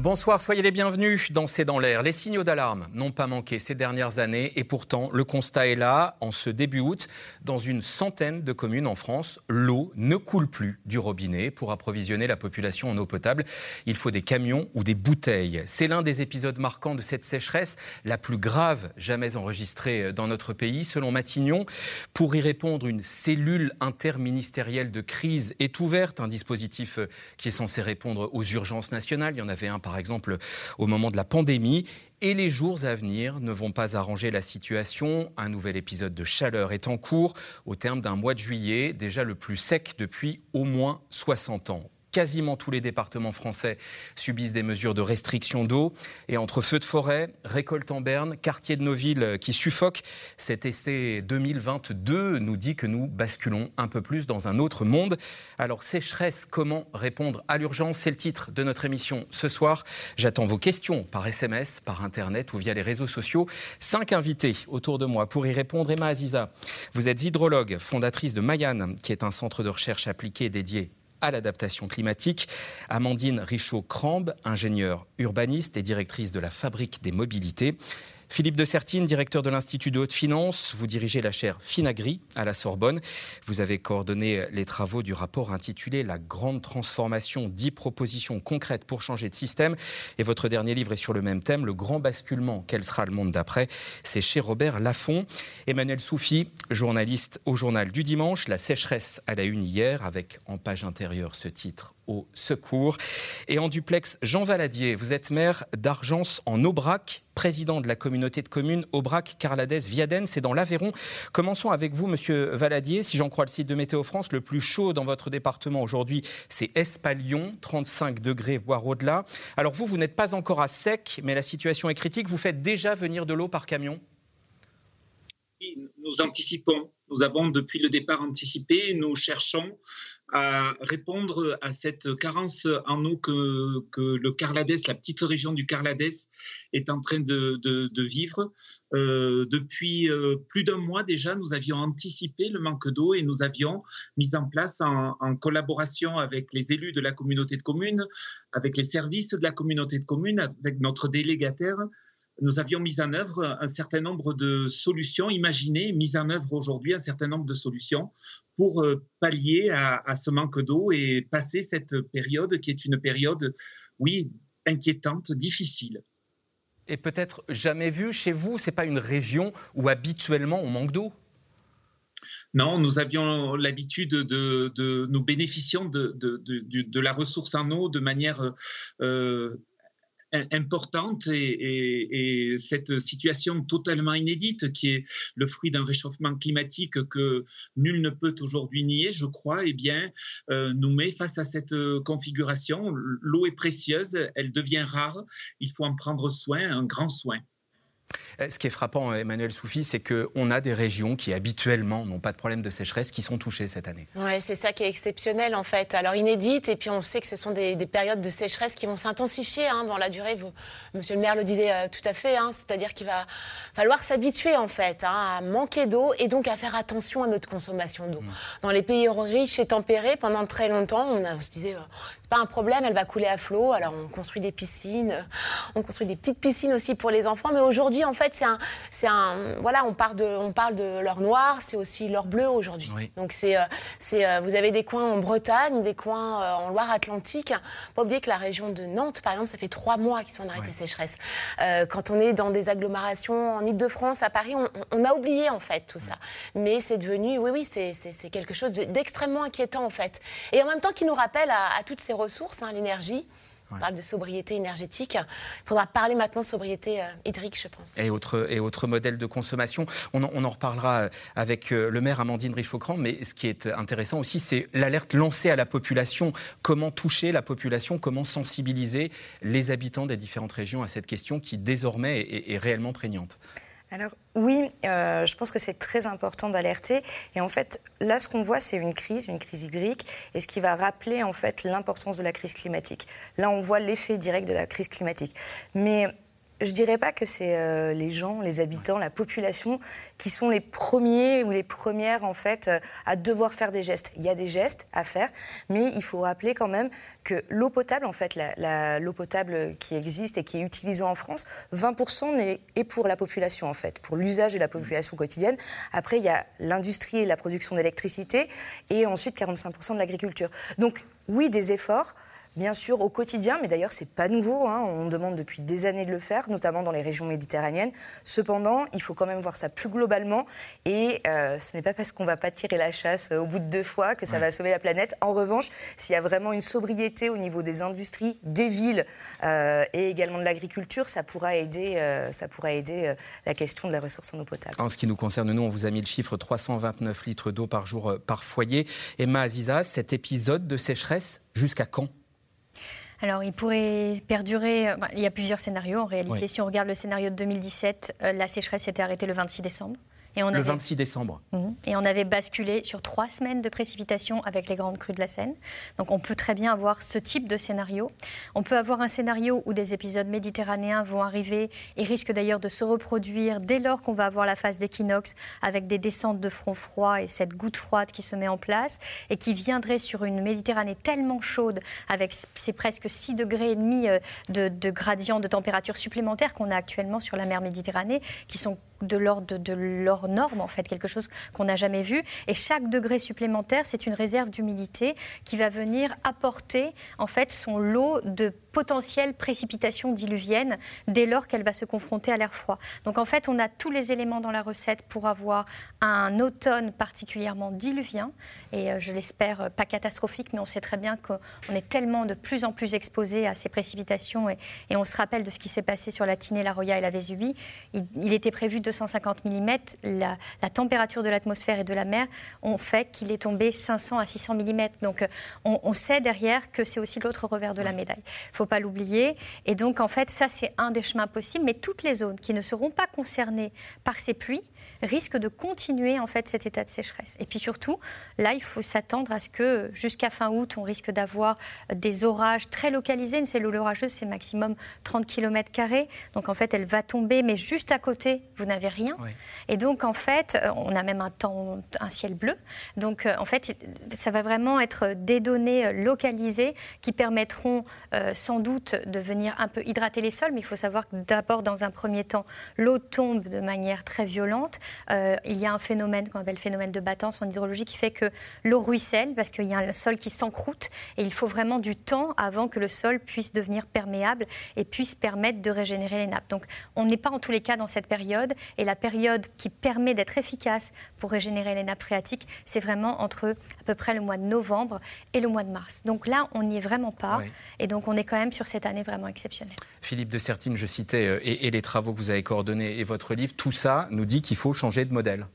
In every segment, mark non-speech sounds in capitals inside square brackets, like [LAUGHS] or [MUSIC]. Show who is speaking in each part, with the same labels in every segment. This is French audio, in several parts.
Speaker 1: Bonsoir, soyez les bienvenus dans C'est dans l'air. Les signaux d'alarme n'ont pas manqué ces dernières années et pourtant le constat est là. En ce début août, dans une centaine de communes en France, l'eau ne coule plus du robinet. Pour approvisionner la population en eau potable, il faut des camions ou des bouteilles. C'est l'un des épisodes marquants de cette sécheresse, la plus grave jamais enregistrée dans notre pays. Selon Matignon, pour y répondre, une cellule interministérielle de crise est ouverte, un dispositif qui est censé répondre aux urgences nationales. Il y en avait un par exemple au moment de la pandémie. Et les jours à venir ne vont pas arranger la situation. Un nouvel épisode de chaleur est en cours au terme d'un mois de juillet, déjà le plus sec depuis au moins 60 ans. Quasiment tous les départements français subissent des mesures de restriction d'eau. Et entre feux de forêt, récolte en berne, quartier de nos villes qui suffoquent, cet essai 2022 nous dit que nous basculons un peu plus dans un autre monde. Alors, sécheresse, comment répondre à l'urgence? C'est le titre de notre émission ce soir. J'attends vos questions par SMS, par Internet ou via les réseaux sociaux. Cinq invités autour de moi pour y répondre. Emma Aziza, vous êtes hydrologue, fondatrice de Mayan, qui est un centre de recherche appliqué dédié à l'adaptation climatique. Amandine Richaud-Crambe, ingénieure urbaniste et directrice de la Fabrique des mobilités. Philippe de Sertine, directeur de l'Institut de haute finance, vous dirigez la chaire Finagri à la Sorbonne. Vous avez coordonné les travaux du rapport intitulé La grande transformation, 10 propositions concrètes pour changer de système. Et votre dernier livre est sur le même thème, Le grand basculement, quel sera le monde d'après? C'est chez Robert Laffont. Emmanuel Soufi, journaliste au journal du dimanche, La sécheresse à la une hier, avec en page intérieure ce titre au secours. Et en duplex, Jean Valadier, vous êtes maire d'Argence en Aubrac, président de la communauté de communes Aubrac-Carladès-Viaden, c'est dans l'Aveyron. Commençons avec vous, monsieur Valadier. Si j'en crois le site de Météo France, le plus chaud dans votre département aujourd'hui, c'est Espalion, 35 degrés, voire au-delà. Alors vous, vous n'êtes pas encore à sec, mais la situation est critique. Vous faites déjà venir de l'eau par camion?
Speaker 2: Nous anticipons. Nous avons depuis le départ anticipé. Nous cherchons à répondre à cette carence en eau que, le Carladès, la petite région du Carladès, est en train de, de, vivre. Euh, depuis euh, plus d'un mois déjà, nous avions anticipé le manque d'eau et nous avions mis en place en, en, collaboration avec les élus de la communauté de communes, avec les services de la communauté de communes, avec notre délégataire, nous avions mis en œuvre un certain nombre de solutions, imaginées, mises en œuvre aujourd'hui un certain nombre de solutions pour euh, pallier à, ce manque d'eau et passer cette période qui est une période, oui, inquiétante, difficile.
Speaker 1: Et peut-être jamais vu chez vous, c'est pas une région où habituellement on manque d'eau?
Speaker 2: Non, nous avions l'habitude de, nous bénéficions de, de, la ressource en eau de manière euh, importante et, cette situation totalement inédite qui est le fruit d'un réchauffement climatique que nul ne peut aujourd'hui nier, je crois, eh bien, euh, nous met face à cette configuration. L'eau est précieuse, elle devient rare, il faut en prendre soin, un grand soin.
Speaker 1: Euh, ce qui est frappant, Emmanuel Soufi, c'est qu'on a des régions qui habituellement n'ont pas de problème de sécheresse qui sont touchées cette année.
Speaker 3: Oui, c'est ça qui est exceptionnel en fait. Alors inédite, et puis on sait que ce sont des, périodes de sécheresse qui vont s'intensifier hein, dans la durée. monsieur le maire le disait euh, tout à fait, hein, c'est-à-dire qu'il va falloir s'habituer en fait hein, à manquer d'eau et donc à faire attention à notre consommation d'eau. Mmh. Dans les pays riches et tempérés, pendant très longtemps, on, se disait, euh, pas un problème, elle va couler à flot. Alors on construit des piscines, on construit des petites piscines aussi pour les enfants, mais aujourd'hui en fait, c'est un, c'est un, voilà, on parle de, on parle de l'or noir, c'est aussi l'or bleu aujourd'hui. Donc c'est, euh, c'est, euh, vous avez des coins en Bretagne, des coins euh, en Loire-Atlantique. Pas oublier que la région de Nantes, par exemple, ça fait trois mois qu'ils sont en arrêté sécheresse. quand on est dans des agglomérations en Île-de-France, à Paris, on, a oublié en fait tout ça. Mais c'est devenu, oui, oui, c'est, c'est, quelque chose d'extrêmement inquiétant en fait. Et en même temps, qui nous rappelle à, toutes ces ressources, hein, l'énergie. On parle de sobriété énergétique. Il faudra parler maintenant de sobriété euh, hydrique, je pense.
Speaker 1: Et autres, et autres modèles de consommation. On en, reparlera euh, avec euh, le maire Amandine Richaud-Cran, mais ce qui est intéressant aussi, c'est l'alerte lancée à la population. Comment toucher la population, comment sensibiliser les habitants des différentes régions à cette question qui désormais est réellement prégnante?
Speaker 4: Alors oui, euh, je pense que c'est très important d'alerter. Et en fait, là, ce qu'on voit, c'est une crise, une crise hydrique, et ce qui va rappeler en fait l'importance de la crise climatique. Là, on voit l'effet direct de la crise climatique. Mais je dirais pas que c'est euh, les gens, les habitants, la population qui sont les premiers ou les premières en fait euh, à devoir faire des gestes. Il y a des gestes à faire, mais il faut rappeler quand même que l'eau potable, en fait, l'eau potable qui existe et qui est utilisée en France, 20% est pour la population en fait, pour l'usage de la population quotidienne. Après, il y a l'industrie et la production d'électricité, et ensuite 45% de l'agriculture. Donc oui, des efforts bien sûr au quotidien, mais d'ailleurs c'est pas nouveau, hein. on demande depuis des années de le faire, notamment dans les régions méditerranéennes. Cependant, il faut quand même voir ça plus globalement, et euh, ce n'est pas parce qu'on va pas tirer la chasse au bout de deux fois que ça va sauver la planète. En revanche, s'il y a vraiment une sobriété au niveau des industries, des villes euh, et également de l'agriculture, ça pourra aider, euh, ça pourra aider la question de la ressource en eau potable.
Speaker 1: En ce qui nous concerne, nous, on vous a mis le chiffre 329 litres d'eau par jour par foyer. Emma Aziza, cet épisode de sécheresse, jusqu'à quand?
Speaker 5: Alors, il pourrait perdurer. Euh, il y a plusieurs scénarios en réalité. Si on regarde le scénario de 2017, euh, la sécheresse s'était arrêtée le 26 décembre
Speaker 1: le 26 décembre.
Speaker 5: Mhm. Et on avait basculé sur trois semaines de précipitations avec les grandes crues de la Seine. Donc on peut très bien avoir ce type de scénario. On peut avoir un scénario où des épisodes méditerranéens vont arriver et risquent d'ailleurs de se reproduire dès lors qu'on va avoir la phase d'équinoxe avec des descentes de front froid et cette goutte froide qui se met en place et qui viendrait sur une Méditerranée tellement chaude avec ces presque 6 degrés et demi euh, de, de gradient de température supplémentaire qu'on a actuellement sur la mer Méditerranée qui sont de de leur norme, en fait, quelque chose qu'on n'a jamais vu. Et chaque degré supplémentaire, c'est une réserve d'humidité qui va venir apporter, en fait, son lot de potentielles précipitations diluviennes dès lors qu'elle va se confronter à l'air froid. Donc, en fait, on a tous les éléments dans la recette pour avoir un automne particulièrement diluvien et euh, je l'espère euh, pas catastrophique, mais on sait très bien qu'on est tellement de plus en plus exposé à ces précipitations et, on se rappelle de ce qui s'est passé sur la Tinée, la Roya et la Vésubie. Il, était prévu 250 mm. La, température de l'atmosphère et de la mer ont fait qu'il est tombé 500 à 600 mm. Donc euh, on, sait derrière que c'est aussi l'autre revers de la médaille. Il ne faut pas l'oublier. Et donc en fait, ça c'est un des chemins possibles, mais toutes les zones qui ne seront pas concernées par ces pluies risque de continuer en fait cet état de sécheresse. Et puis surtout, là, il faut s'attendre à ce que jusqu'à fin août, on risque d'avoir des orages très localisés. Une cellule orageuse, c'est maximum 30 km. Donc en fait, elle va tomber, mais juste à côté, vous n'avez rien. Et donc en fait, euh, on a même un temps, un ciel bleu. Donc euh, en fait, ça va vraiment être des données euh, localisées qui permettront sans doute de venir un peu hydrater les sols. Mais il faut savoir que d'abord, dans un premier temps, l'eau tombe de manière très violente. Euh, il y a un phénomène qu'on appelle le phénomène de battance en hydrologie qui fait que l'eau ruisselle parce qu'il y a un sol qui s'encroute et il faut vraiment du temps avant que le sol puisse devenir perméable et puisse permettre de régénérer les nappes. Donc on n'est pas en tous les cas dans cette période et la période qui permet d'être efficace pour régénérer les nappes phréatiques, c'est vraiment entre à peu près le mois de novembre et le mois de mars. Donc là, on n'y est vraiment pas et donc on est quand même sur cette année vraiment exceptionnelle.
Speaker 1: Philippe de Sertine, je citais, euh, et, et les travaux que vous avez coordonnés et votre livre, tout ça nous dit qu'il faut changer de modèle.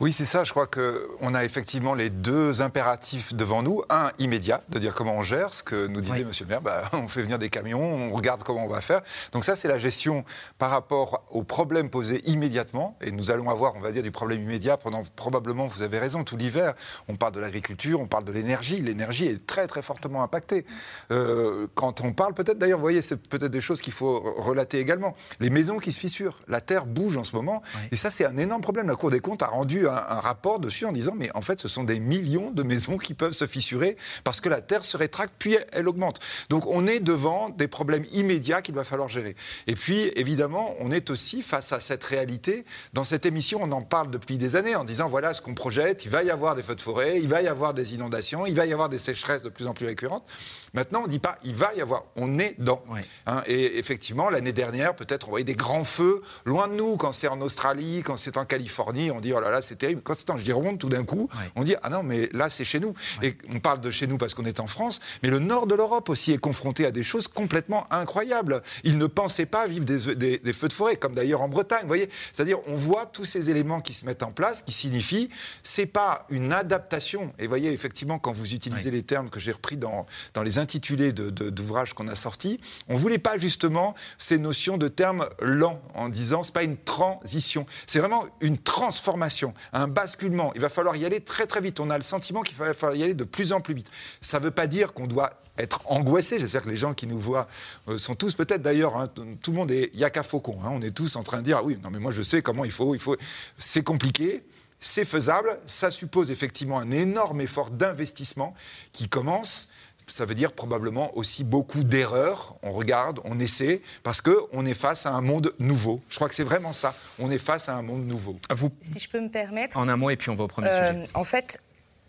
Speaker 6: Oui, c'est ça. Je crois qu'on a effectivement les deux impératifs devant nous. Un immédiat, de dire comment on gère, ce que nous disait Monsieur le maire. Bah, [LAUGHS] on fait venir des camions, on regarde comment on va faire. Donc ça, c'est la gestion par rapport aux problèmes posés immédiatement. Et nous allons avoir, on va dire, du problème immédiat pendant probablement, vous avez raison, tout l'hiver. On parle de l'agriculture, on parle de l'énergie. L'énergie est très très fortement impactée. Euh, quand on parle, peut-être d'ailleurs, vous voyez, c'est peut-être des choses qu'il faut relater également. Les maisons qui se fissurent, la terre bouge en ce moment. Et ça, c'est un énorme problème. La Cour des comptes a rendu un, rapport dessus en disant mais en fait ce sont des millions de maisons qui peuvent se fissurer parce que la terre se rétracte puis elle, augmente. Donc on est devant des problèmes immédiats qu'il va falloir gérer. Et puis évidemment on est aussi face à cette réalité. Dans cette émission on en parle depuis des années en disant voilà ce qu'on projette, il va y avoir des feux de forêt, il va y avoir des inondations, il va y avoir des sécheresses de plus en plus récurrentes. Maintenant on ne dit pas il va y avoir, on est dans. Hein, et effectivement l'année dernière peut-être on voyait des grands feux loin de nous quand c'est en Australie, quand c'est en Californie, on dit oh là là c'est c'est terrible. Quand c'est en Gironde, tout d'un coup, on dit Ah non, mais là, c'est chez nous. Et on parle de chez nous parce qu'on est en France, mais le nord de l'Europe aussi est confronté à des choses complètement incroyables. Ils ne pensaient pas vivre des, feux de forêt, comme d'ailleurs en Bretagne. Vous voyez C'est-à-dire, on voit tous ces éléments qui se mettent en place, qui signifient c'est pas une adaptation. Et vous voyez, effectivement, quand vous utilisez les termes que j'ai repris dans, dans les intitulés d'ouvrages de, qu'on a sortis, on voulait pas justement ces notions de termes lents en disant c'est pas une transition, c'est vraiment une transformation. Un basculement. Il va falloir y aller très très vite. On a le sentiment qu'il va falloir y aller de plus en plus vite. Ça ne veut pas dire qu'on doit être angoissé. J'espère que les gens qui nous voient euh, sont tous peut-être d'ailleurs, hein, tout le monde est yaka faucon. Hein. on est tous en train de dire ah oui, non mais moi je sais comment il faut, il faut. C'est compliqué. C'est faisable, ça suppose effectivement un énorme effort d'investissement qui commence ça veut dire probablement aussi beaucoup d'erreurs. On regarde, on essaie, parce qu'on est face à un monde nouveau. Je crois que c'est vraiment ça. On est face à un monde nouveau.
Speaker 4: Vous... Si je peux me permettre.
Speaker 1: En un mot, et puis on va au premier euh, sujet.
Speaker 4: En fait,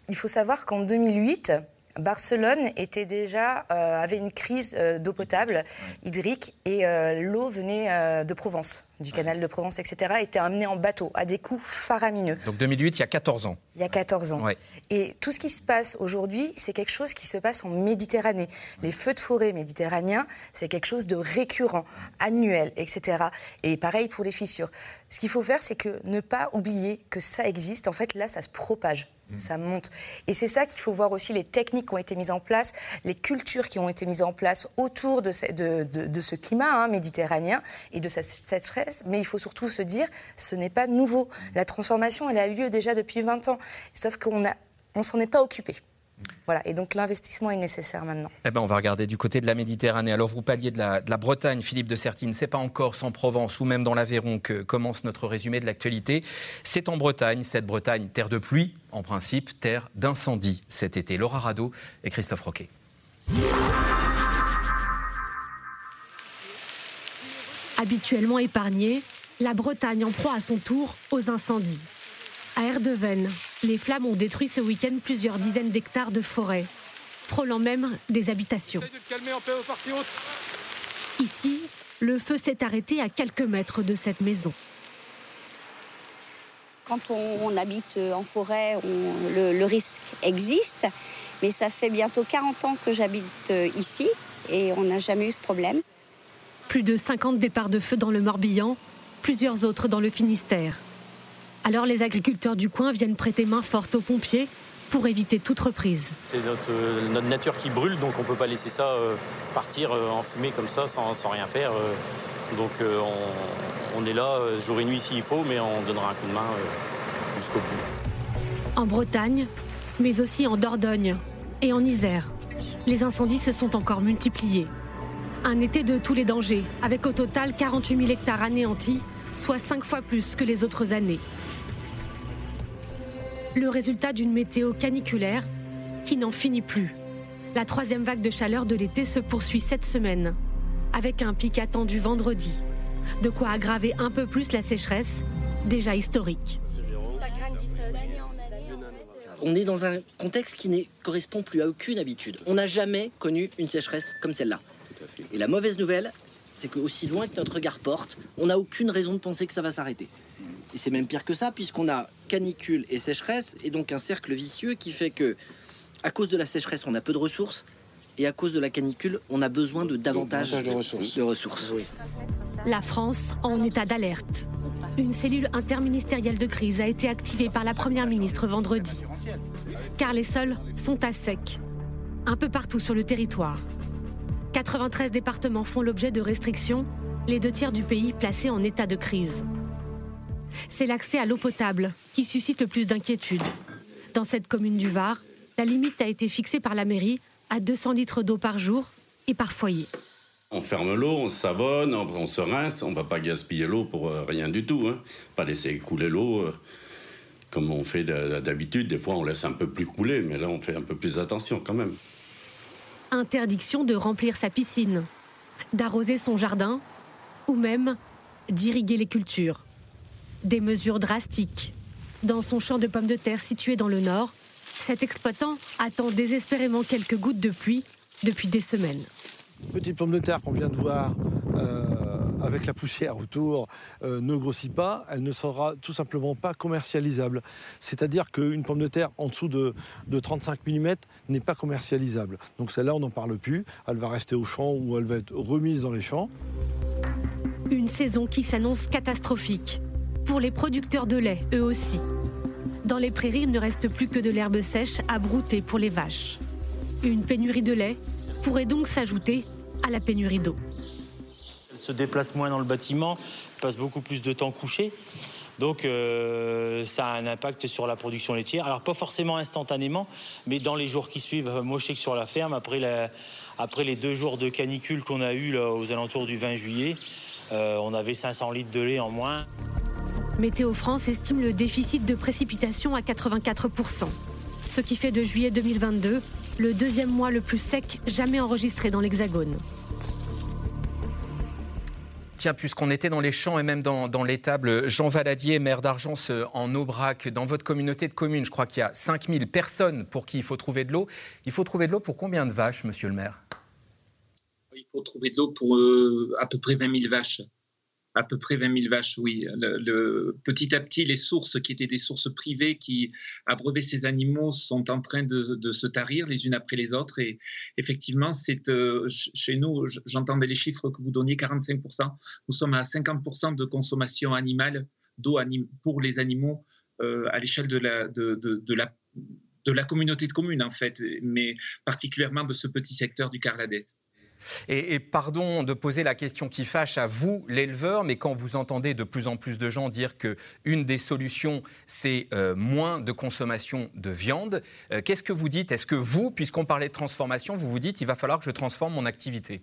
Speaker 4: il faut savoir qu'en 2008, Barcelone était déjà, euh, avait une crise euh, d'eau potable, hydrique, et euh, l'eau venait de Provence, du canal de Provence, etc., était amenée en bateau à des coûts faramineux.
Speaker 1: Donc 2008, il y a 14 ans.
Speaker 4: Il y a 14 ans. Et tout ce qui se passe aujourd'hui, c'est quelque chose qui se passe en Méditerranée. Les feux de forêt méditerranéens, c'est quelque chose de récurrent, annuel, etc. Et pareil pour les fissures. Ce qu'il faut faire, c'est que ne pas oublier que ça existe. En fait, là, ça se propage. Mm. Ça monte. Et c'est ça qu'il faut voir aussi, les techniques qui ont été mises en place, les cultures qui ont été mises en place autour de ce, de, ce climat hein, méditerranéen et de cette Mais il faut surtout se dire, ce n'est pas nouveau. La transformation, elle a lieu déjà depuis 20 ans. Sauf qu'on ne on s'en est pas occupé. Voilà, et donc l'investissement est nécessaire maintenant.
Speaker 1: Eh ben, on va regarder du côté de la Méditerranée. Alors vous parliez de la, Bretagne, Philippe de Sertine. C'est pas encore en Provence ou même dans l'Aveyron que commence notre résumé de l'actualité. C'est en Bretagne, cette Bretagne, terre de pluie, en principe, terre d'incendie cet été. Laura Rado et Christophe Roquet.
Speaker 7: Habituellement épargnée, la Bretagne en proie à son tour aux incendies. À Erdeven, les flammes ont détruit ce week-end plusieurs dizaines d'hectares de forêt, frôlant même des habitations. Ici, le feu s'est arrêté à quelques mètres de cette maison.
Speaker 8: Quand on, habite en forêt, le, risque existe, mais ça fait bientôt 40 ans que j'habite euh, ici et on n'a jamais eu ce problème.
Speaker 7: Plus de 50 départs de feu dans le Morbihan, plusieurs autres dans le Finistère. Alors les agriculteurs du coin viennent prêter main forte aux pompiers pour éviter toute reprise.
Speaker 9: C'est notre, euh, nature qui brûle, donc on ne peut pas laisser ça euh, partir euh, en fumée comme ça sans, rien faire. donc on, est là jour et nuit s'il faut, mais on donnera un coup de main jusqu'au bout.
Speaker 7: En Bretagne, mais aussi en Dordogne et en Isère, les incendies se sont encore multipliés. Un été de tous les dangers, avec au total 48 000 hectares anéantis, soit cinq fois plus que les autres années le résultat d'une météo caniculaire qui n'en finit plus. La troisième vague de chaleur de l'été se poursuit cette semaine, avec un pic attendu vendredi. De quoi aggraver un peu plus la sécheresse, déjà historique.
Speaker 10: On est dans un contexte qui ne correspond plus à aucune habitude. On n'a jamais connu une sécheresse comme celle-là. Et la mauvaise nouvelle, c'est qu'aussi loin que notre regard porte, on n'a aucune raison de penser que ça va s'arrêter. Et c'est même pire que ça, puisqu'on a canicule et sécheresse, et donc un cercle vicieux qui fait que, à cause de la sécheresse, on a peu de ressources, et à cause de la canicule, on a besoin de davantage de ressources.
Speaker 7: La France en état d'alerte. Une cellule interministérielle de crise a été activée par la Première ministre vendredi. Car les sols sont à sec, un peu partout sur le territoire. 93 départements font l'objet de restrictions, les deux tiers du pays placés en état de crise c'est l'accès à l'eau potable qui suscite le plus d'inquiétude. Dans cette commune du Var, la limite a été fixée par la mairie à 200 litres d'eau par jour et par foyer.
Speaker 11: On ferme l'eau, on savonne, on, se rince, on ne va pas gaspiller l'eau pour euh, rien du tout. Hein. Pas laisser couler l'eau euh, comme on fait d'habitude. Des fois, on laisse un peu plus couler, mais là, on fait un peu plus attention quand même.
Speaker 7: Interdiction de remplir sa piscine, d'arroser son jardin ou même d'irriguer les cultures des mesures drastiques. Dans son champ de pommes de terre situé dans le nord, cet exploitant attend désespérément quelques gouttes de pluie depuis des semaines.
Speaker 12: Petite pomme de terre qu'on vient de voir euh, avec la poussière autour euh, ne grossit pas, elle ne sera tout simplement pas commercialisable. C'est-à-dire qu'une pomme de terre en dessous de, de 35 mm n'est pas commercialisable. Donc celle-là, on n'en parle plus. Elle va rester au champ ou elle va être remise dans les champs.
Speaker 7: Une saison qui s'annonce catastrophique pour les producteurs de lait, eux aussi. Dans les prairies, il ne reste plus que de l'herbe sèche à brouter pour les vaches. Une pénurie de lait pourrait donc s'ajouter à la pénurie d'eau.
Speaker 9: Se déplace moins dans le bâtiment, passe beaucoup plus de temps couchée.
Speaker 13: Donc ça a un impact sur la production laitière. Alors pas forcément instantanément, mais dans les jours qui suivent, moi je sais que sur la ferme, après, les deux jours de canicule qu'on a eu aux alentours du 20 juillet, on avait 500 litres de lait en moins.
Speaker 7: Météo France estime le déficit de précipitation à 84%, ce qui fait de juillet 2022 le deuxième mois le plus sec jamais enregistré dans l'Hexagone.
Speaker 1: Tiens, puisqu'on était dans les champs et même dans, l'étable, Jean Valadier, maire d'Argence en Aubrac, dans votre communauté de communes, je crois qu'il y a 5000 personnes pour qui il faut trouver de l'eau. Il faut trouver de l'eau pour combien de vaches, monsieur le maire?
Speaker 2: Il faut trouver de l'eau pour euh, à peu près 20 000 vaches à peu près 20 000 vaches, oui. Petit à petit, les sources qui étaient des sources privées qui abreuvaient ces animaux sont en train de, se tarir les unes après les autres. Et effectivement, euh, chez nous, j'entendais les chiffres que vous donniez, 45%. Nous sommes à 50% de consommation animale d'eau pour les animaux euh, à l'échelle de la communauté de communes, en fait, mais particulièrement de ce petit secteur du Carladès.
Speaker 1: Et, pardon de poser la question qui fâche à vous, l'éleveur, mais quand vous entendez de plus en plus de gens dire qu'une des solutions, c'est euh, moins de consommation de viande, euh, qu'est-ce que vous dites? Est-ce que vous, puisqu'on parlait de transformation, vous vous dites il va falloir que je transforme mon activité?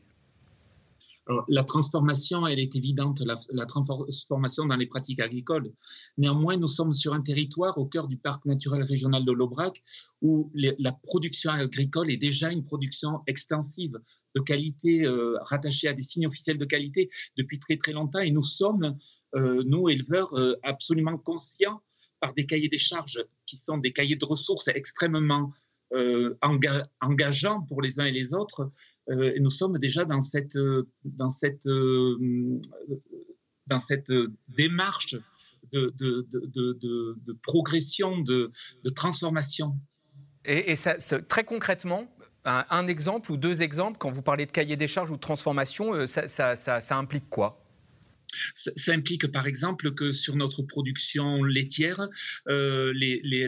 Speaker 2: La transformation, elle est évidente, la, transformation dans les pratiques agricoles. Néanmoins, nous sommes sur un territoire au cœur du parc naturel régional de l'Aubrac où la production agricole est déjà une production extensive de qualité euh, rattachée à des signes officiels de qualité depuis très très longtemps. Et nous sommes, euh, nous éleveurs, euh, absolument conscients par des cahiers des charges qui sont des cahiers de ressources extrêmement engageants pour les uns et les autres euh, et nous sommes déjà dans cette, euh, dans cette, euh, dans cette démarche de, progression, de, transformation.
Speaker 1: Et, très concrètement, un, exemple ou deux exemples, quand vous parlez de cahier des charges ou de transformation, ça implique quoi?
Speaker 2: Ça, implique par exemple que sur notre production laitière, euh,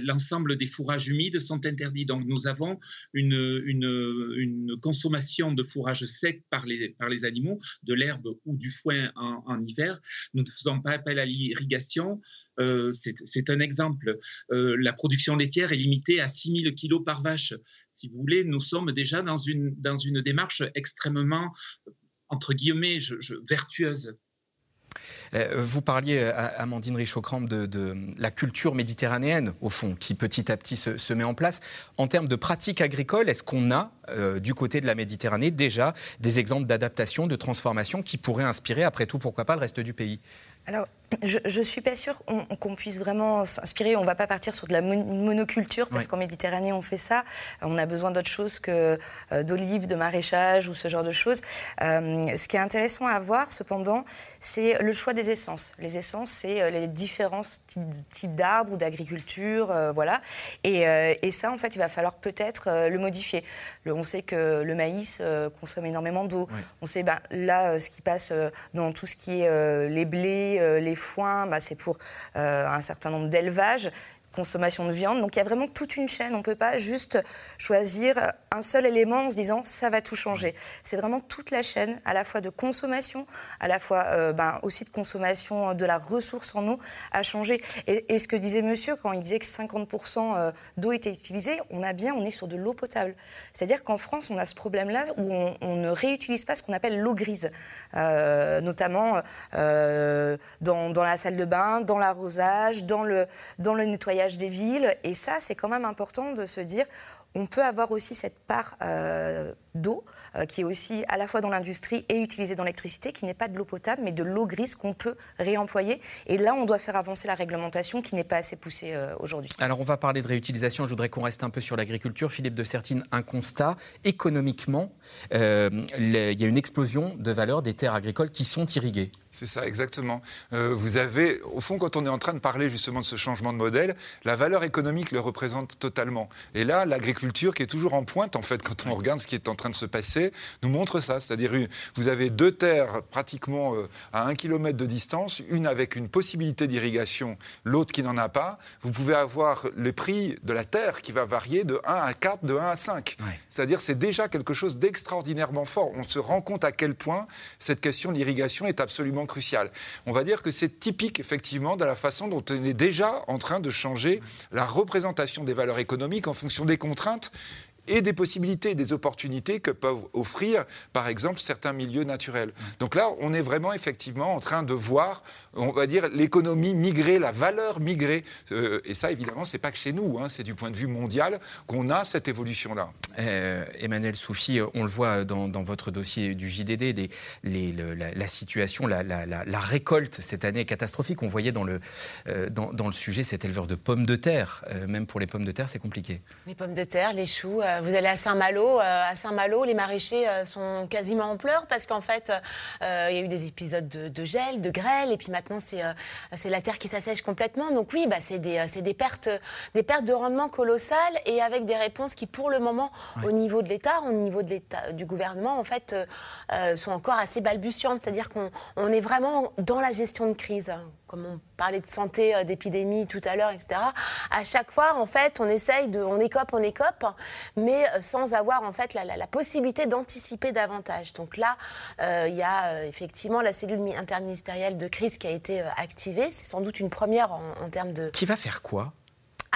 Speaker 2: l'ensemble des fourrages humides sont interdits. Donc nous avons une, consommation de fourrage sec par les, animaux, de l'herbe ou du foin en, hiver. Nous ne faisons pas appel à l'irrigation. Euh, c'est un exemple. Euh, la production laitière est limitée à 6000 kg par vache. Si vous voulez, nous sommes déjà dans une démarche extrêmement, entre guillemets, vertueuse.
Speaker 1: Euh, vous parliez, euh, Amandine Richaud-Cramp, de, la culture méditerranéenne, au fond, qui petit à petit se, met en place. En termes de pratiques agricoles, est-ce qu'on a, euh, du côté de la Méditerranée, déjà des exemples d'adaptation, de transformation qui pourraient inspirer, après tout, pourquoi pas, le reste du pays?
Speaker 4: Alors, je ne suis pas sûre qu'on puisse vraiment s'inspirer. On ne va pas partir sur de la monoculture, parce qu'en Méditerranée, on fait ça. On a besoin d'autre chose que euh, d'olives, de maraîchage ou ce genre de choses. Euh, ce qui est intéressant à voir, cependant, c'est le choix des essences. Les essences, c'est euh, les différents types d'arbres ou d'agriculture, voilà. Et, et, ça, en fait, il va falloir peut-être le modifier. on sait que le maïs consomme énormément d'eau. On sait, ben, là, ce qui passe dans tout ce qui est les blés, les foins, bah, c'est pour euh, un certain nombre d'élevages consommation de viande. Donc il y a vraiment toute une chaîne. On ne peut pas juste choisir un seul élément en se disant ça va tout changer. C'est vraiment toute la chaîne, à la fois de consommation, à la fois euh, ben, aussi de consommation de la ressource en eau à changer. Et, ce que disait monsieur quand il disait que 50% euh, d'eau était utilisée, on a bien, on est sur de l'eau potable. C'est-à-dire qu'en France, on a ce problème-là où on, ne réutilise pas ce qu'on appelle l'eau grise, euh, notamment dans, dans, la salle de bain, dans l'arrosage, dans le, dans le nettoyage des villes. Et ça, c'est quand même important de se dire, on peut avoir aussi cette part euh, d'eau euh, qui est aussi à la fois dans l'industrie et utilisée dans l'électricité, qui n'est pas de l'eau potable, mais de l'eau grise qu'on peut réemployer. Et là, on doit faire avancer la réglementation qui n'est pas assez poussée euh, aujourd'hui.
Speaker 1: Alors, on va parler de réutilisation. Je voudrais qu'on reste un peu sur l'agriculture. Philippe de Sertine, un constat. Économiquement, il y a une explosion de valeur des terres agricoles qui sont irriguées.
Speaker 6: C'est ça, exactement. Euh, vous avez, au fond, quand on est en train de parler justement de ce changement de modèle, la valeur économique le représente totalement. Et là, l'agriculture qui est toujours en pointe, en fait, quand on regarde ce qui est en train de se passer, nous montre ça. C'est-à-dire, vous avez deux terres pratiquement euh, à un kilomètre de distance, une avec une possibilité d'irrigation, l'autre qui n'en a pas. Vous pouvez avoir le prix de la terre qui va varier de 1 à 4, de 1 à 5. C'est-à-dire, c'est déjà quelque chose d'extraordinairement fort. On se rend compte à quel point cette question de l'irrigation est absolument cruciale. On va dire que c'est typique, effectivement, de la façon dont on est déjà en train de changer la représentation des valeurs économiques en fonction des contraintes et des possibilités, des opportunités que peuvent offrir, par exemple, certains milieux naturels. Donc là, on est vraiment effectivement en train de voir, on va dire, l'économie migrer, la valeur migrer. Euh, et ça, évidemment, c'est pas que chez nous, hein, c'est du point de vue mondial qu'on a cette évolution-là.
Speaker 1: Euh, Emmanuel Soufi, on le voit dans, votre dossier du JDD, les, la, situation, la, récolte cette année est catastrophique. On voyait dans le, euh, dans, le sujet cet éleveur de pommes de terre. même pour les pommes de terre, c'est compliqué.
Speaker 3: Les pommes de terre, les choux. Euh, vous allez à Saint-Malo, euh, à Saint-Malo, les maraîchers euh, sont quasiment en pleurs parce qu'en fait, il y a eu des épisodes de, gel, de grêle, et puis maintenant c'est la terre qui s'assèche complètement. Donc oui, bah, c'est des, des, pertes, des pertes de rendement colossales et avec des réponses qui, pour le moment, au niveau de l'État, au niveau de l'État, du gouvernement, en fait, sont encore assez balbutiantes. C'est-à-dire qu'on est vraiment dans la gestion de crise comme on parlait de santé, d'épidémie tout à l'heure, etc. À chaque fois, en fait, on essaye de, on écope, on écope, mais euh, sans avoir en fait la, possibilité d'anticiper davantage. Donc là, euh, il y a euh, effectivement la cellule interministérielle de crise qui a été activée. C'est sans doute une première en termes de.
Speaker 1: Qui va faire quoi?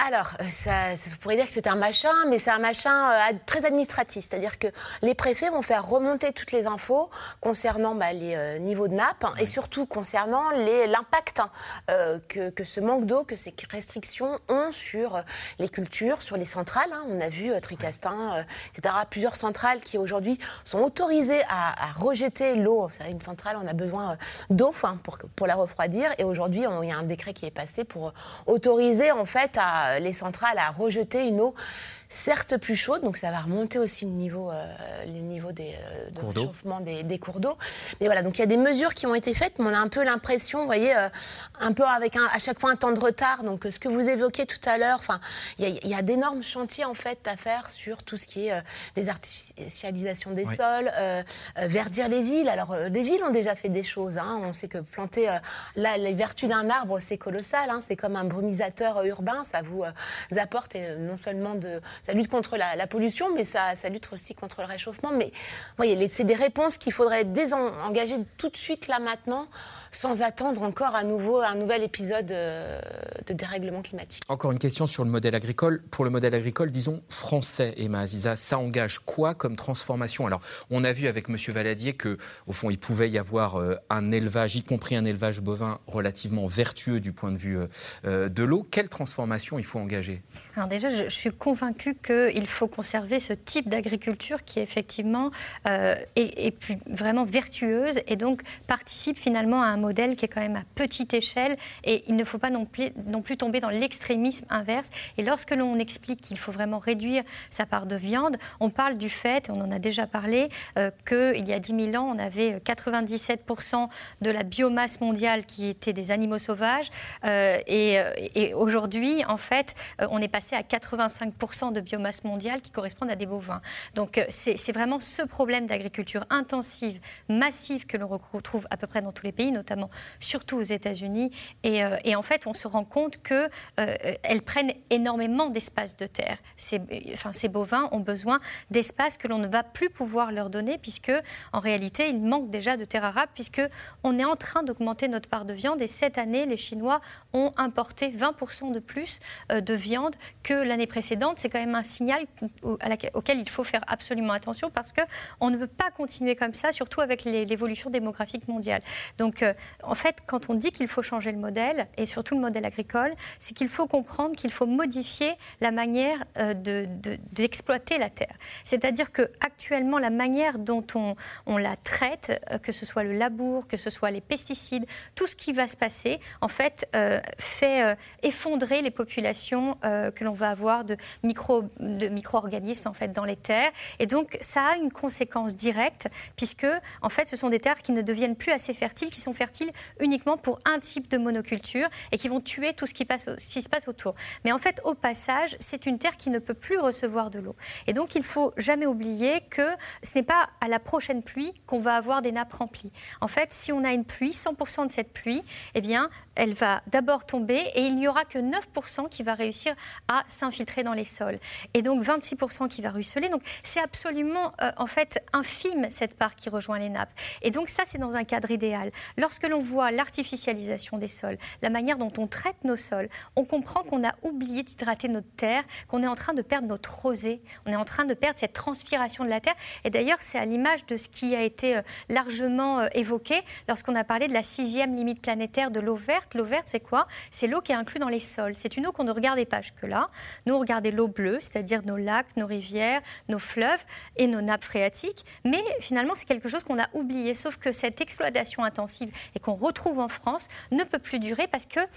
Speaker 3: Alors, euh, ça, vous pourriez dire que c'est un machin, mais c'est un machin euh, très administratif. C'est-à-dire que les préfets vont faire remonter toutes les infos concernant bah, les euh, niveaux de nappe et surtout concernant l'impact hein, que, ce manque d'eau, que ces restrictions ont sur les cultures, sur les centrales. Hein. On a vu Tricastin, etc. Plusieurs centrales qui aujourd'hui sont autorisées à, rejeter l'eau. Une centrale, on a besoin d'eau hein, pour, pour la refroidir. Et aujourd'hui, il y a un décret qui est passé pour autoriser en fait à euh, les centrales à rejeter une eau certes plus chaude, donc ça va remonter aussi le niveau, euh, le niveau des, euh, de réchauffement des, des, cours d'eau. Mais voilà, donc il y a des mesures qui ont été faites, mais on a un peu l'impression, vous voyez, euh, un peu avec un, à chaque fois un temps de retard. Donc ce que vous évoquiez tout à l'heure, enfin, il y a, a d'énormes chantiers en fait à faire sur tout ce qui est des artificialisations des sols, verdir les villes. Alors les villes ont déjà fait des choses. Hein. On sait que planter là les vertus d'un arbre, c'est colossal. Hein. C'est comme un brumisateur urbain. Ça vous apporte non seulement de ça lutte contre la, pollution, mais ça, lutte aussi contre le réchauffement. Mais voyez, c'est des réponses qu'il faudrait désengager tout de suite là maintenant sans attendre encore à nouveau un nouvel épisode euh, de dérèglement climatique.
Speaker 1: Encore une question sur le modèle agricole. Pour le modèle agricole, disons français, Emma Aziza, ça engage quoi comme transformation? Alors, on a vu avec M. Valadier que, au fond, il pouvait y avoir euh, un élevage, y compris un élevage bovin relativement vertueux du point de vue euh, de l'eau. Quelle transformation il faut engager?
Speaker 5: Alors déjà, je, suis convaincue qu'il faut conserver ce type d'agriculture qui effectivement est, est, vraiment vertueuse et donc participe finalement à un modèle qui est quand même à petite échelle et il ne faut pas non plus, non plus tomber dans l'extrémisme inverse. Et lorsque l'on explique qu'il faut vraiment réduire sa part de viande, on parle du fait, on en a déjà parlé, euh, qu'il y a 10 000 ans, on avait 97% de la biomasse mondiale qui était des animaux sauvages. Euh, et, euh, et aujourd'hui, en fait, euh, on est passé à 85% de biomasse mondiale qui correspondent à des bovins. Donc c'est vraiment ce problème d'agriculture intensive, massive que l'on retrouve à peu près dans tous les pays, notamment notamment surtout aux États-Unis. Et, euh, et, en fait, on se rend compte qu'elles euh, prennent énormément d'espace de terre. Ces, bovins ont besoin d'espace que l'on ne va plus pouvoir leur donner, puisque en réalité, il manque déjà de terre arable, puisque on est en train d'augmenter notre part de viande. Et cette année, les Chinois ont importé 20% de plus euh, de viande que l'année précédente. C'est quand même un signal auquel il faut faire absolument attention parce qu'on ne peut pas continuer comme ça, surtout avec l'évolution démographique mondiale. Donc, en fait, quand on dit qu'il faut changer le modèle, et surtout le modèle agricole, c'est qu'il faut comprendre qu'il faut modifier la manière euh, d'exploiter la terre. C'est-à-dire qu'actuellement, la manière dont on, la traite, euh, que ce soit le labour, que ce soit les pesticides, tout ce qui va se passer, en fait, euh, fait effondrer les populations que l'on va avoir de micro-organismes en fait, dans les terres. Et donc, ça a une conséquence directe, puisque en fait, ce sont des terres qui ne deviennent plus assez fertiles, qui sont fertiles uniquement pour un type de monoculture et qui vont tuer tout ce qui, passe, ce qui se passe autour. Mais en fait, au passage, c'est une terre qui ne peut plus recevoir de l'eau. Et donc, il faut jamais oublier que ce n'est pas à la prochaine pluie qu'on va avoir des nappes remplies. En fait, si on a une pluie, 100% de cette pluie, eh bien, elle va d'abord tomber et il n'y aura que 9% qui va réussir à s'infiltrer dans les sols. Et donc 26% qui va ruisseler. Donc c'est absolument euh, en fait infime cette part qui rejoint les nappes. Et donc ça c'est dans un cadre idéal. Lorsque l'on voit l'artificialisation des sols, la manière dont on traite nos sols, on comprend qu'on a oublié d'hydrater notre terre, qu'on est en train de perdre notre rosée, on est en train de perdre cette transpiration de la terre. Et d'ailleurs c'est à l'image de ce qui a été euh, largement euh, évoqué lorsqu'on a parlé de la sixième limite planétaire de l'eau verte. L'eau verte c'est quoi? C'est l'eau qui est inclue dans les sols. C'est une eau qu'on ne regardait pas jusque-là. Nous on regardait l'eau bleue, c'est-à-dire nos lacs, nos rivières, nos fleuves et nos nappes phréatiques. Mais finalement, c'est quelque chose qu'on a oublié. Sauf que cette exploitation intensive et qu'on retrouve en France ne peut plus durer parce qu'elle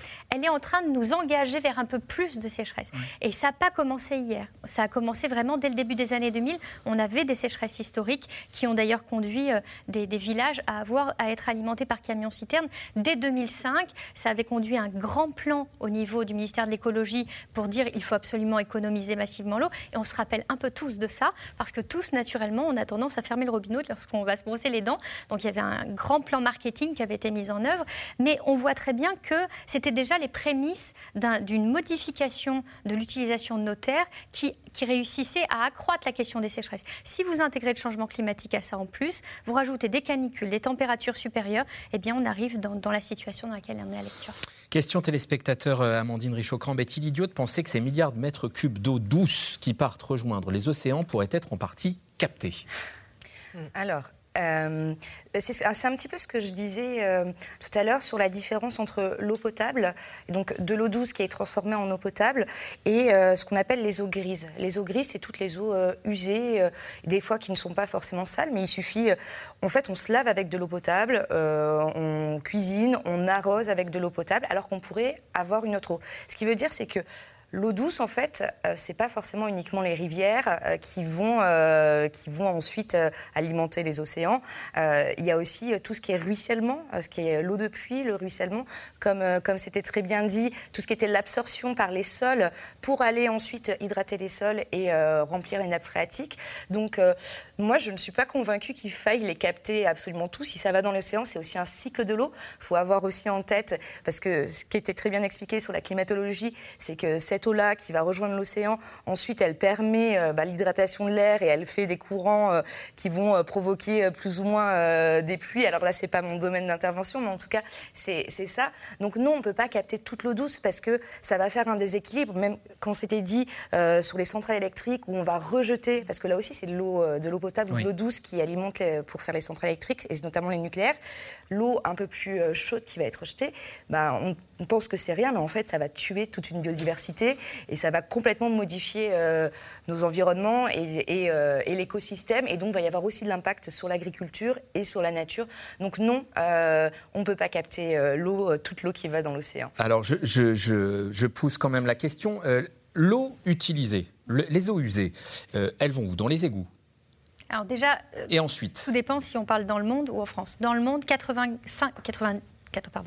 Speaker 5: est en train de nous engager vers un peu plus de sécheresse. Et ça n'a pas commencé hier. Ça a commencé vraiment dès le début des années 2000. On avait des sécheresses historiques qui ont d'ailleurs conduit euh, des, des, villages à, avoir, à être alimentés par camions-citernes. Dès 2005, ça avait conduit à un grand plan au niveau du ministère de l'écologie pour dire il faut absolument économiser massivement l'eau. Et on se rappelle un peu tous de ça, parce que tous, naturellement, on a tendance à fermer le robinet lorsqu'on va se brosser les dents. Donc il y avait un grand plan marketing qui avait été mis en œuvre. Mais on voit très bien que c'était déjà les prémices d'une modification de l'utilisation de nos terres qui, qui réussissait à accroître la question des sécheresses. Si vous intégrez le changement climatique à ça en plus, vous rajoutez des canicules, des températures supérieures, eh bien on arrive dans, dans la situation dans laquelle on est à lecture.
Speaker 1: Question téléspectateur euh, Amandine Richaud-Crambe. Est-il idiot de penser que ces milliards de mètres cubes d'eau douce qui partent rejoindre les océans pourraient être en partie captés?
Speaker 4: Alors, euh, c'est un petit peu ce que je disais euh, tout à l'heure sur la différence entre l'eau potable, donc de l'eau douce qui est transformée en eau potable, et euh, ce qu'on appelle les eaux grises. Les eaux grises, c'est toutes les eaux usées, des fois qui ne sont pas forcément sales, mais il suffit. en fait, on se lave avec de l'eau potable, on cuisine, on arrose avec de l'eau potable, alors qu'on pourrait avoir une autre eau. Ce qui veut dire, c'est que L'eau douce, en fait, euh, c'est pas forcément uniquement les rivières euh, qui, vont, euh, qui vont ensuite alimenter les océans. Il y a aussi tout ce qui est ruissellement, ce qui est l'eau de pluie, le ruissellement, comme comme c'était très bien dit, tout ce qui était l'absorption par les sols pour aller ensuite hydrater les sols et remplir les nappes phréatiques. Donc moi, je ne suis pas convaincue qu'il faille les capter absolument tous. Si ça va dans l'océan, c'est aussi un cycle de l'eau. Il faut avoir aussi en tête, parce que ce qui était très bien expliqué sur la climatologie, c'est que cette eau-là qui va rejoindre l'océan, ensuite elle permet euh, bah, l'hydratation de l'air et elle fait des courants euh, qui vont euh, provoquer plus ou moins des pluies. Alors là, c'est pas mon domaine d'intervention, mais en tout cas, c'est ça. Donc non, on ne peut pas capter toute l'eau douce parce que ça va faire un déséquilibre, même quand c'était dit sur les centrales électriques où on va rejeter, parce que là aussi c'est de l'eau de l'eau potable ou de l'eau douce qui alimente pour faire les centrales électriques, et notamment les nucléaires. L'eau un peu plus chaude qui va être rejetée, bah, on on pense que c'est rien, mais en fait, ça va tuer toute une biodiversité et ça va complètement modifier euh, nos environnements euh, et, l'écosystème. Et donc, il va y avoir aussi de l'impact sur l'agriculture et sur la nature. Donc, non, euh, on ne peut pas capter l'eau, toute l'eau qui va dans l'océan.
Speaker 1: Alors, je, pousse quand même la question. l'eau utilisée, les eaux usées, elles vont où? Dans les égouts?
Speaker 5: Alors déjà,
Speaker 1: et ensuite?
Speaker 5: Tout dépend si on parle dans le monde ou en France. Dans le monde, 85, 80,